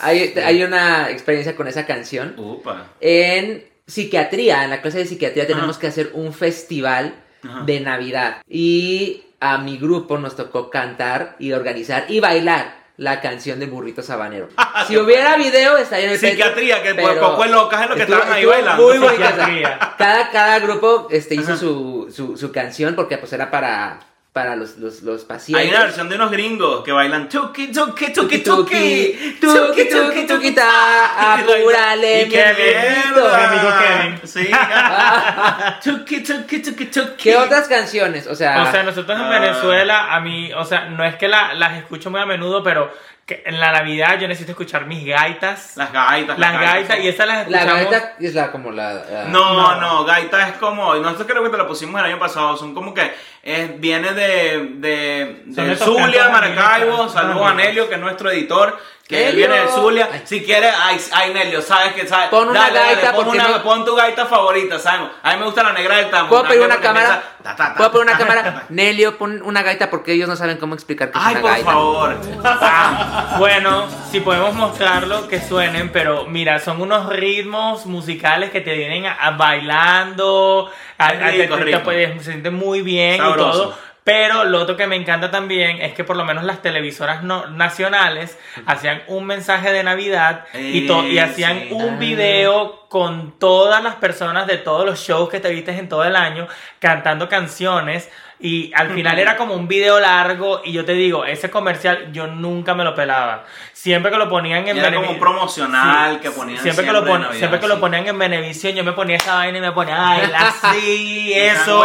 Hay, hay una experiencia con esa canción. Upa. En psiquiatría, en la clase de psiquiatría tenemos Ajá. que hacer un festival Ajá. de Navidad. Y a mi grupo nos tocó cantar y organizar y bailar la canción del burrito sabanero. si hubiera video estaría en el Psiquiatría, que pero poco locas es lo que estuvo- estaban ahí bailando. Muy. Psiquiatría. Cada, cada grupo este, hizo su, su canción porque pues era para, para los, los, los Hay pacientes. una versión de unos gringos que bailan tuki tuki tuki Tuki, tuki tuki, tuki, tuki, ta, apúrale, Y qué mi mierda. Mi amigo Kevin. Sí. Tuki tuki tuki tuki. ¿Qué otras canciones? O sea, O sea, nosotros en Ah. Venezuela, a mí, o sea, no es que la- las escucho muy a menudo, pero que en la Navidad yo necesito escuchar mis gaitas. Las gaitas. Las gaitas, y esas las la escuchamos. gaita es la como la... la- No, No. no, gaita es como, nosotros creo que te lo pusimos el año pasado, son como que es, viene de, de, de Zulia, Maracaibo, saludos a Nelio, que es nuestro editor, que Nelio. viene de Zulia, Ay. si quieres, ay, ay Nelio, sabes que sabes, Pon una gaita pon, porque una- no- pon tu gaita favorita, sabemos, a mí me gusta la negra del tambor. ¿Puedo pedir una cámara? empieza ta, ta, ta, ¿Puedo pedir una cámara? Nelio, pon una gaita porque ellos no saben cómo explicar que es Ay, una por gaita. favor. Ah, bueno, si podemos mostrarlo, que suenen, pero mira, son unos ritmos musicales que te vienen a, a bailando, a, a- Rico, te- te, rico. puedes- se siente muy bien y Sabroso. todo. Pero lo otro que me encanta también es que por lo menos las televisoras no- nacionales hacían un mensaje de Navidad y, to- y Eh, hacían sí. un Ah. video con todas las personas de todos los shows que te viste en todo el año cantando canciones. Y al final era como un video largo y yo te digo, ese comercial yo nunca me lo pelaba. Siempre que lo ponían en Era como un promocional Sí, que ponían siempre, que siempre lo de pon- Navidad, siempre que lo ponían en Benevisión yo me ponía esa vaina y me ponía a bailar así, eso.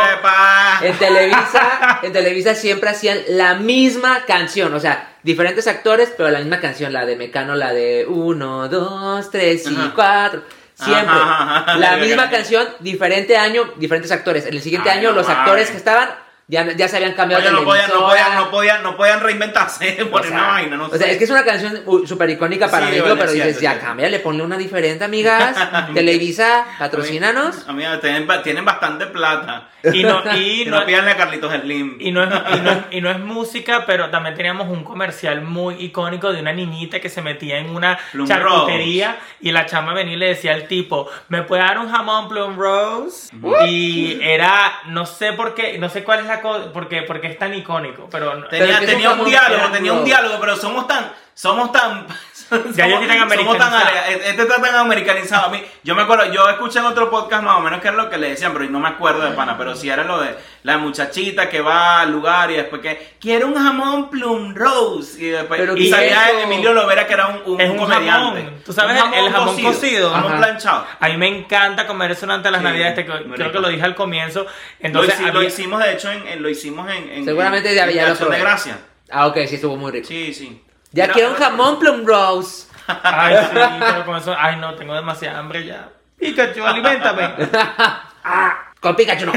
En Televisa, en Televisa siempre hacían la misma canción, o sea, diferentes actores, pero la misma canción, la de Mecano, la de 1, 2, 3 y Ajá. 4. Siempre. Ajá, ajá, La ajá. misma canción, diferente año, diferentes actores. En el siguiente Ay, año, no los actores mames. que estaban ya, ya se habían cambiado Oye, de no podían, no podían, no podían, no podían reinventarse, sea, una vaina, no o sea, es que es una canción uh, súper icónica para Sí, vale, pero cierto, dices, ya cámbiale, ponle una diferente, amigas. Televisa, patrocínanos. Amiga, tienen, tienen bastante plata. Y no, y no, no pidanle a Carlitos Slim. y no es, y, no es, y no es música, pero también teníamos un comercial muy icónico de una niñita que se metía en una Plum charcutería y la chama venía y le decía al tipo, ¿me puede dar un jamón Plum Rose? Y era, no sé por qué, no sé cuál es la porque, porque es tan icónico, pero... no- Tenía, tenía un diálogo, tenía un diálogo, pero somos tan, somos tan... Ya yo tan americanizado. ale- Este está tan americanizado. A mí, yo me acuerdo, yo escuché en otro podcast más o menos que era lo que le decían, pero no me acuerdo de pana, pero sí era lo de la muchachita que va al lugar y después que quiere un jamón plum rose y después Pero y ¿qué salía eso? Emilio Lovera que era un, un Es un comediante. jamón. ¿Tú sabes el jamón cocido? Jamón Ajá. planchado. A mí me encanta comer eso durante las Sí, navidades, te- creo rico. que lo dije al comienzo. Lo, Entonces, lo hicimos de hecho en, en- lo hicimos en, en Seguramente en, de probé. Gracia. Ah, ok, sí, estuvo muy rico. Sí, sí. Ya quiero un jamón plum rose. Ay, sí, pero con eso. Ay, no, tengo demasiada hambre ya. Pikachu, aliméntame. Con Pikachu no.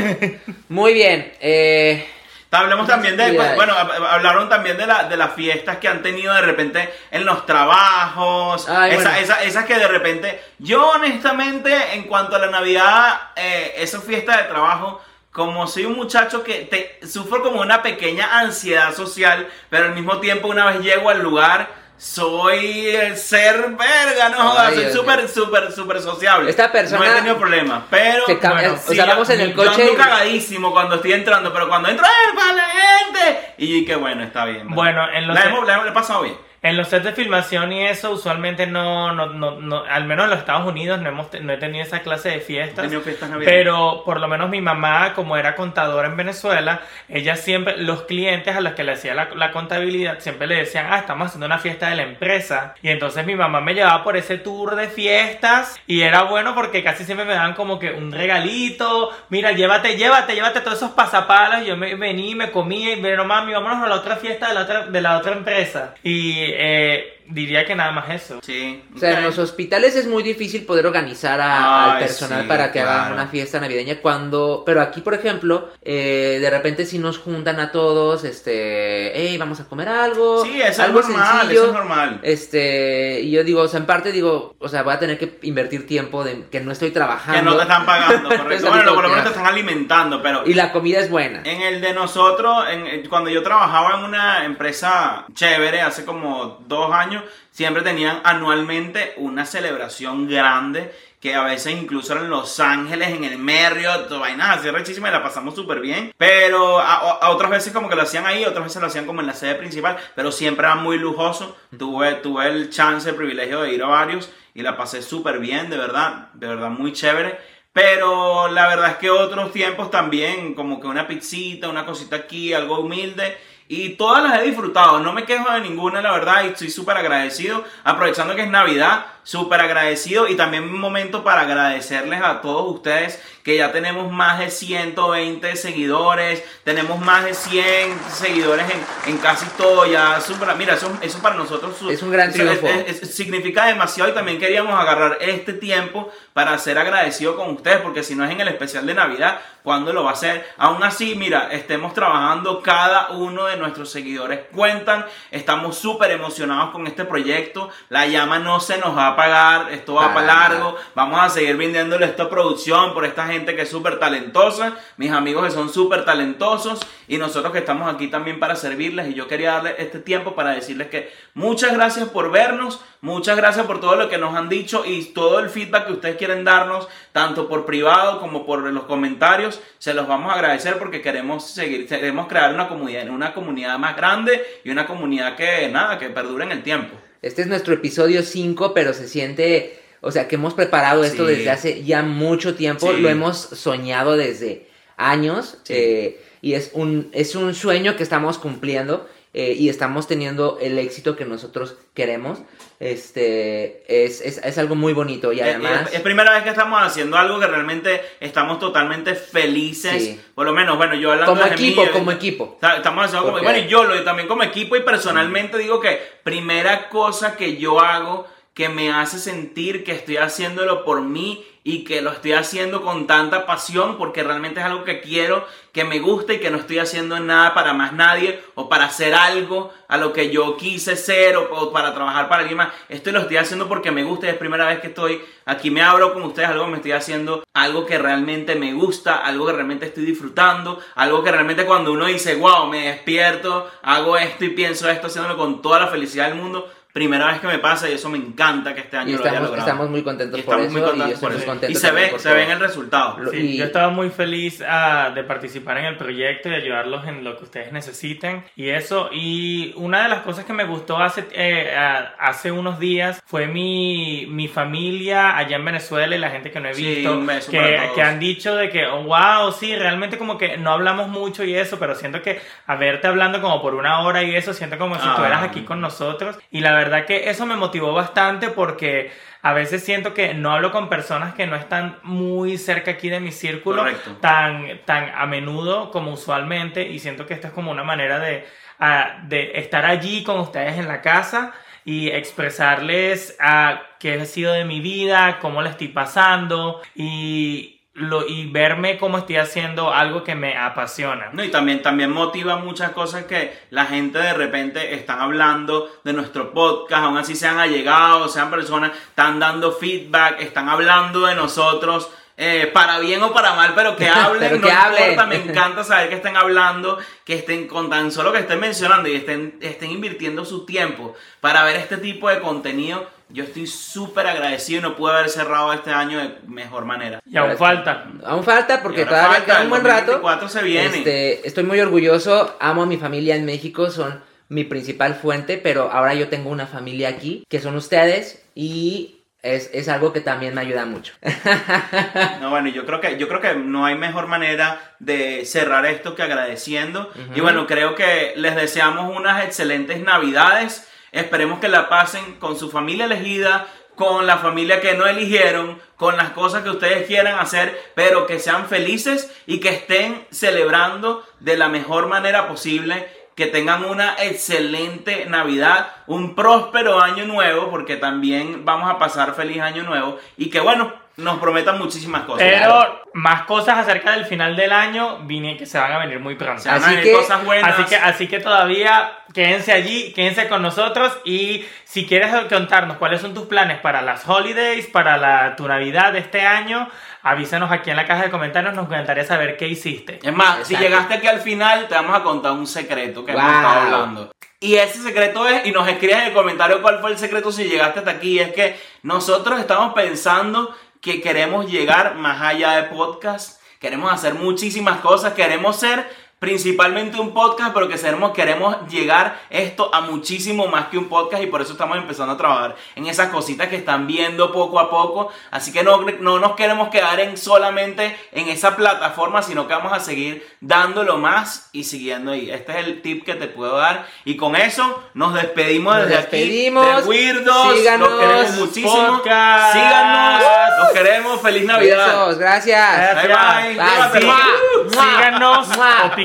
Muy bien. Eh, Hablemos también de, actividades. bueno, hab- hablaron también de, la, de las fiestas que han tenido de repente en los trabajos, Ay, esa- bueno. esa- esas que de repente, yo honestamente en cuanto a la Navidad, eh, esas fiestas de trabajo, como soy un muchacho que te, sufro como una pequeña ansiedad social, pero al mismo tiempo una vez llego al lugar, soy el ser verga, no jodas, Ay, soy súper, súper, súper sociable. Esta persona- No he tenido problemas, pero... que cam- bueno, o Sí, sea, yo- vamos en el yo coche. ando y- cagadísimo cuando estoy entrando, pero cuando entro, ¡eh, para la gente! Y qué bueno, está bien. ¿verdad? Bueno, en los- La hemos, la hemos- la he pasado bien. En los sets de filmación y eso, usualmente no, no, no, no- al menos en los Estados Unidos no, hemos, no he tenido esa clase de fiestas. He tenido fiestas. Pero por lo menos mi mamá, como era contadora en Venezuela, ella siempre, los clientes a los que le hacía la, la contabilidad, siempre le decían, ah, estamos haciendo una fiesta de la empresa. Y entonces mi mamá me llevaba por ese tour de fiestas y era bueno porque casi siempre me daban como que un regalito, mira, llévate, llévate, llévate todos esos pasapalos. Yo me venía y me comía y bueno, mami, vámonos a la otra fiesta de la otra, de la otra empresa. Y eh, diría que nada más eso. Sí. O sea, en los hospitales es muy difícil poder organizar a- al personal sí, para que hagan claro. una fiesta navideña cuando... Pero aquí, por ejemplo, eh, de repente si nos juntan a todos, este... Hey, vamos a comer algo. Sí, eso algo es normal, sencillo. eso es normal. Este, y yo digo, o sea, en parte digo, o sea, voy a tener que invertir tiempo de que no estoy trabajando. Que no te están pagando, correcto. Bueno, por lo menos te están alimentando, pero Y la comida es buena. en el de nosotros, en- cuando yo trabajaba en una empresa chévere hace como dos años, siempre tenían anualmente una celebración grande que a veces incluso era en Los Ángeles, en el Marriott, vainas así rechísimas y la pasamos súper bien. Pero a, a otras veces como que lo hacían ahí, otras veces lo hacían como en la sede principal, pero siempre era muy lujoso. Tuve, tuve el chance, el privilegio de ir a varios y la pasé súper bien, de verdad, de verdad muy chévere. Pero la verdad es que otros tiempos también, como que una pizzita, una cosita aquí, algo humilde. Y todas las he disfrutado, no me quejo de ninguna, la verdad, y estoy súper agradecido. Aprovechando que es Navidad, súper agradecido. Y también un momento para agradecerles a todos ustedes que ya tenemos más de 120 seguidores, tenemos más de 100 seguidores en, en casi todo. Ya, súper- mira, eso, eso para nosotros Es un gran triunfo. es- es- significa demasiado y también queríamos agarrar este tiempo para ser agradecido con ustedes, porque si no es en el especial de Navidad, ¿cuándo lo va a hacer? Aún así, mira, estemos trabajando, cada uno de nuestros seguidores cuentan, estamos súper emocionados con este proyecto, la llama no se nos va a apagar, esto va Para largo, vamos a seguir vendiéndole esta producción por esta gente que es súper talentosa, mis amigos que son súper talentosos y nosotros que estamos aquí también para servirles y yo quería darle este tiempo para decirles que muchas gracias por vernos, muchas gracias por todo lo que nos han dicho y todo el feedback que ustedes quieren darnos, tanto por privado como por los comentarios, se los vamos a agradecer porque queremos seguir, queremos crear una comunidad, una comunidad más grande y una comunidad que nada, que perdure en el tiempo. Este es nuestro episodio 5, pero se siente, o sea, que hemos preparado esto Sí. desde hace ya mucho tiempo, Sí. lo hemos soñado desde años Sí. eh, y es un, es un sueño que estamos cumpliendo eh, y estamos teniendo el éxito que nosotros queremos. Este, es, es, es algo muy bonito y Es- además... Es, es primera vez que estamos haciendo algo que realmente estamos totalmente felices. Sí. Por lo menos, bueno, yo hablando como de mí, equipo, yo- como equipo. Ta- Estamos haciendo como, bueno, y yo lo también como equipo y personalmente digo que primera cosa que yo hago que me hace sentir que estoy haciéndolo por mí y que lo estoy haciendo con tanta pasión porque realmente es algo que quiero, que me gusta y que no estoy haciendo nada para más nadie o para hacer algo a lo que yo quise ser o, para trabajar para alguien más. Esto lo estoy haciendo porque me gusta y es primera vez que estoy aquí, me abro con ustedes, algo que me estoy haciendo, algo que realmente me gusta, algo que realmente estoy disfrutando, algo que realmente cuando uno dice, wow, me despierto, hago esto y pienso esto, haciéndolo con toda la felicidad del mundo. Primera vez que me pasa y eso me encanta que este año Y lo haya estamos, logrado. estamos muy contentos Y por estamos eso muy contentos y por eso. contento Y se ve, se ve en el resultado. Lo- Sí, y- yo estaba muy feliz ah, de participar en el proyecto y ayudarlos en lo que ustedes necesiten y eso. Y una de las cosas que me gustó hace, eh, hace unos días fue mi, mi familia allá en Venezuela y la gente que no he Sí, visto para que, que han dicho de que, oh, wow, sí, realmente como que no hablamos mucho y eso, pero siento que a verte hablando como por una hora y eso, siento como si Ah. estuvieras aquí con nosotros. Y la verdad que eso me motivó bastante porque a veces siento que no hablo con personas que no están muy cerca aquí de mi círculo Correcto. tan, tan a menudo como usualmente y siento que esta es como una manera de, ah, de estar allí con ustedes en la casa y expresarles a qué ha sido de mi vida, cómo la estoy pasando y, lo, y verme cómo estoy haciendo algo que me apasiona. No, y también, también motiva muchas cosas que la gente de repente están hablando de nuestro podcast, aún así sean allegados, sean personas, están dando feedback, están hablando de nosotros. Eh, para bien o para mal, pero que hablen, Pero no que hablen. importa, me encanta saber que estén hablando, que estén con tan solo que estén mencionando y estén, estén invirtiendo su tiempo para ver este tipo de contenido. Yo estoy súper agradecido y no pude haber cerrado este año de mejor manera. Y aún falta. Aún falta porque todavía falta, queda un buen rato. 2024 se viene. Este, estoy muy orgulloso, amo a mi familia en México, son mi principal fuente, pero ahora yo tengo una familia aquí, que son ustedes, y es, es algo que también me ayuda mucho. No, bueno, yo creo que yo creo que no hay mejor manera de cerrar esto que agradeciendo. Y bueno, creo que les deseamos unas excelentes Navidades. Esperemos que la pasen con su familia elegida, con la familia que no eligieron, con las cosas que ustedes quieran hacer, pero que sean felices y que estén celebrando de la mejor manera posible que tengan una excelente Navidad, un próspero año nuevo, porque también vamos a pasar feliz año nuevo y que bueno, nos prometan muchísimas cosas. Pero más cosas acerca del final del año vine que se van a venir muy pronto. Se van a Así venir que- cosas buenas. Así que, así que todavía quédense allí, quédense con nosotros y si quieres contarnos cuáles son tus planes para las holidays, para la, tu Navidad de este año, avísanos aquí en la caja de comentarios, nos encantaría saber qué hiciste. Es más, si llegaste aquí al final, te vamos a contar un secreto que hemos estado hablando. Y ese secreto es, y nos escribes en el comentario cuál fue el secreto si llegaste hasta aquí, es que nosotros estamos pensando que queremos llegar más allá de podcast, queremos hacer muchísimas cosas, queremos ser principalmente un podcast, pero que queremos, queremos llegar esto a muchísimo más que un podcast y por eso estamos empezando a trabajar en esas cositas que están viendo poco a poco. Así que no, no nos queremos quedar en solamente en esa plataforma, sino que vamos a seguir dándolo más y siguiendo ahí. Este es el tip que te puedo dar. Y con eso nos despedimos Nos desde despedimos. aquí. De Weirdos. Síganos. Los queremos muchísimo. Podcast. Síganos. Los queremos. Feliz Navidad. Besos, gracias. Bye, bye. Bye. Llévatelo. Mua, mua, Síganos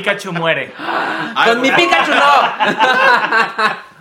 Pikachu muere. Ay, Con mi. Pikachu no.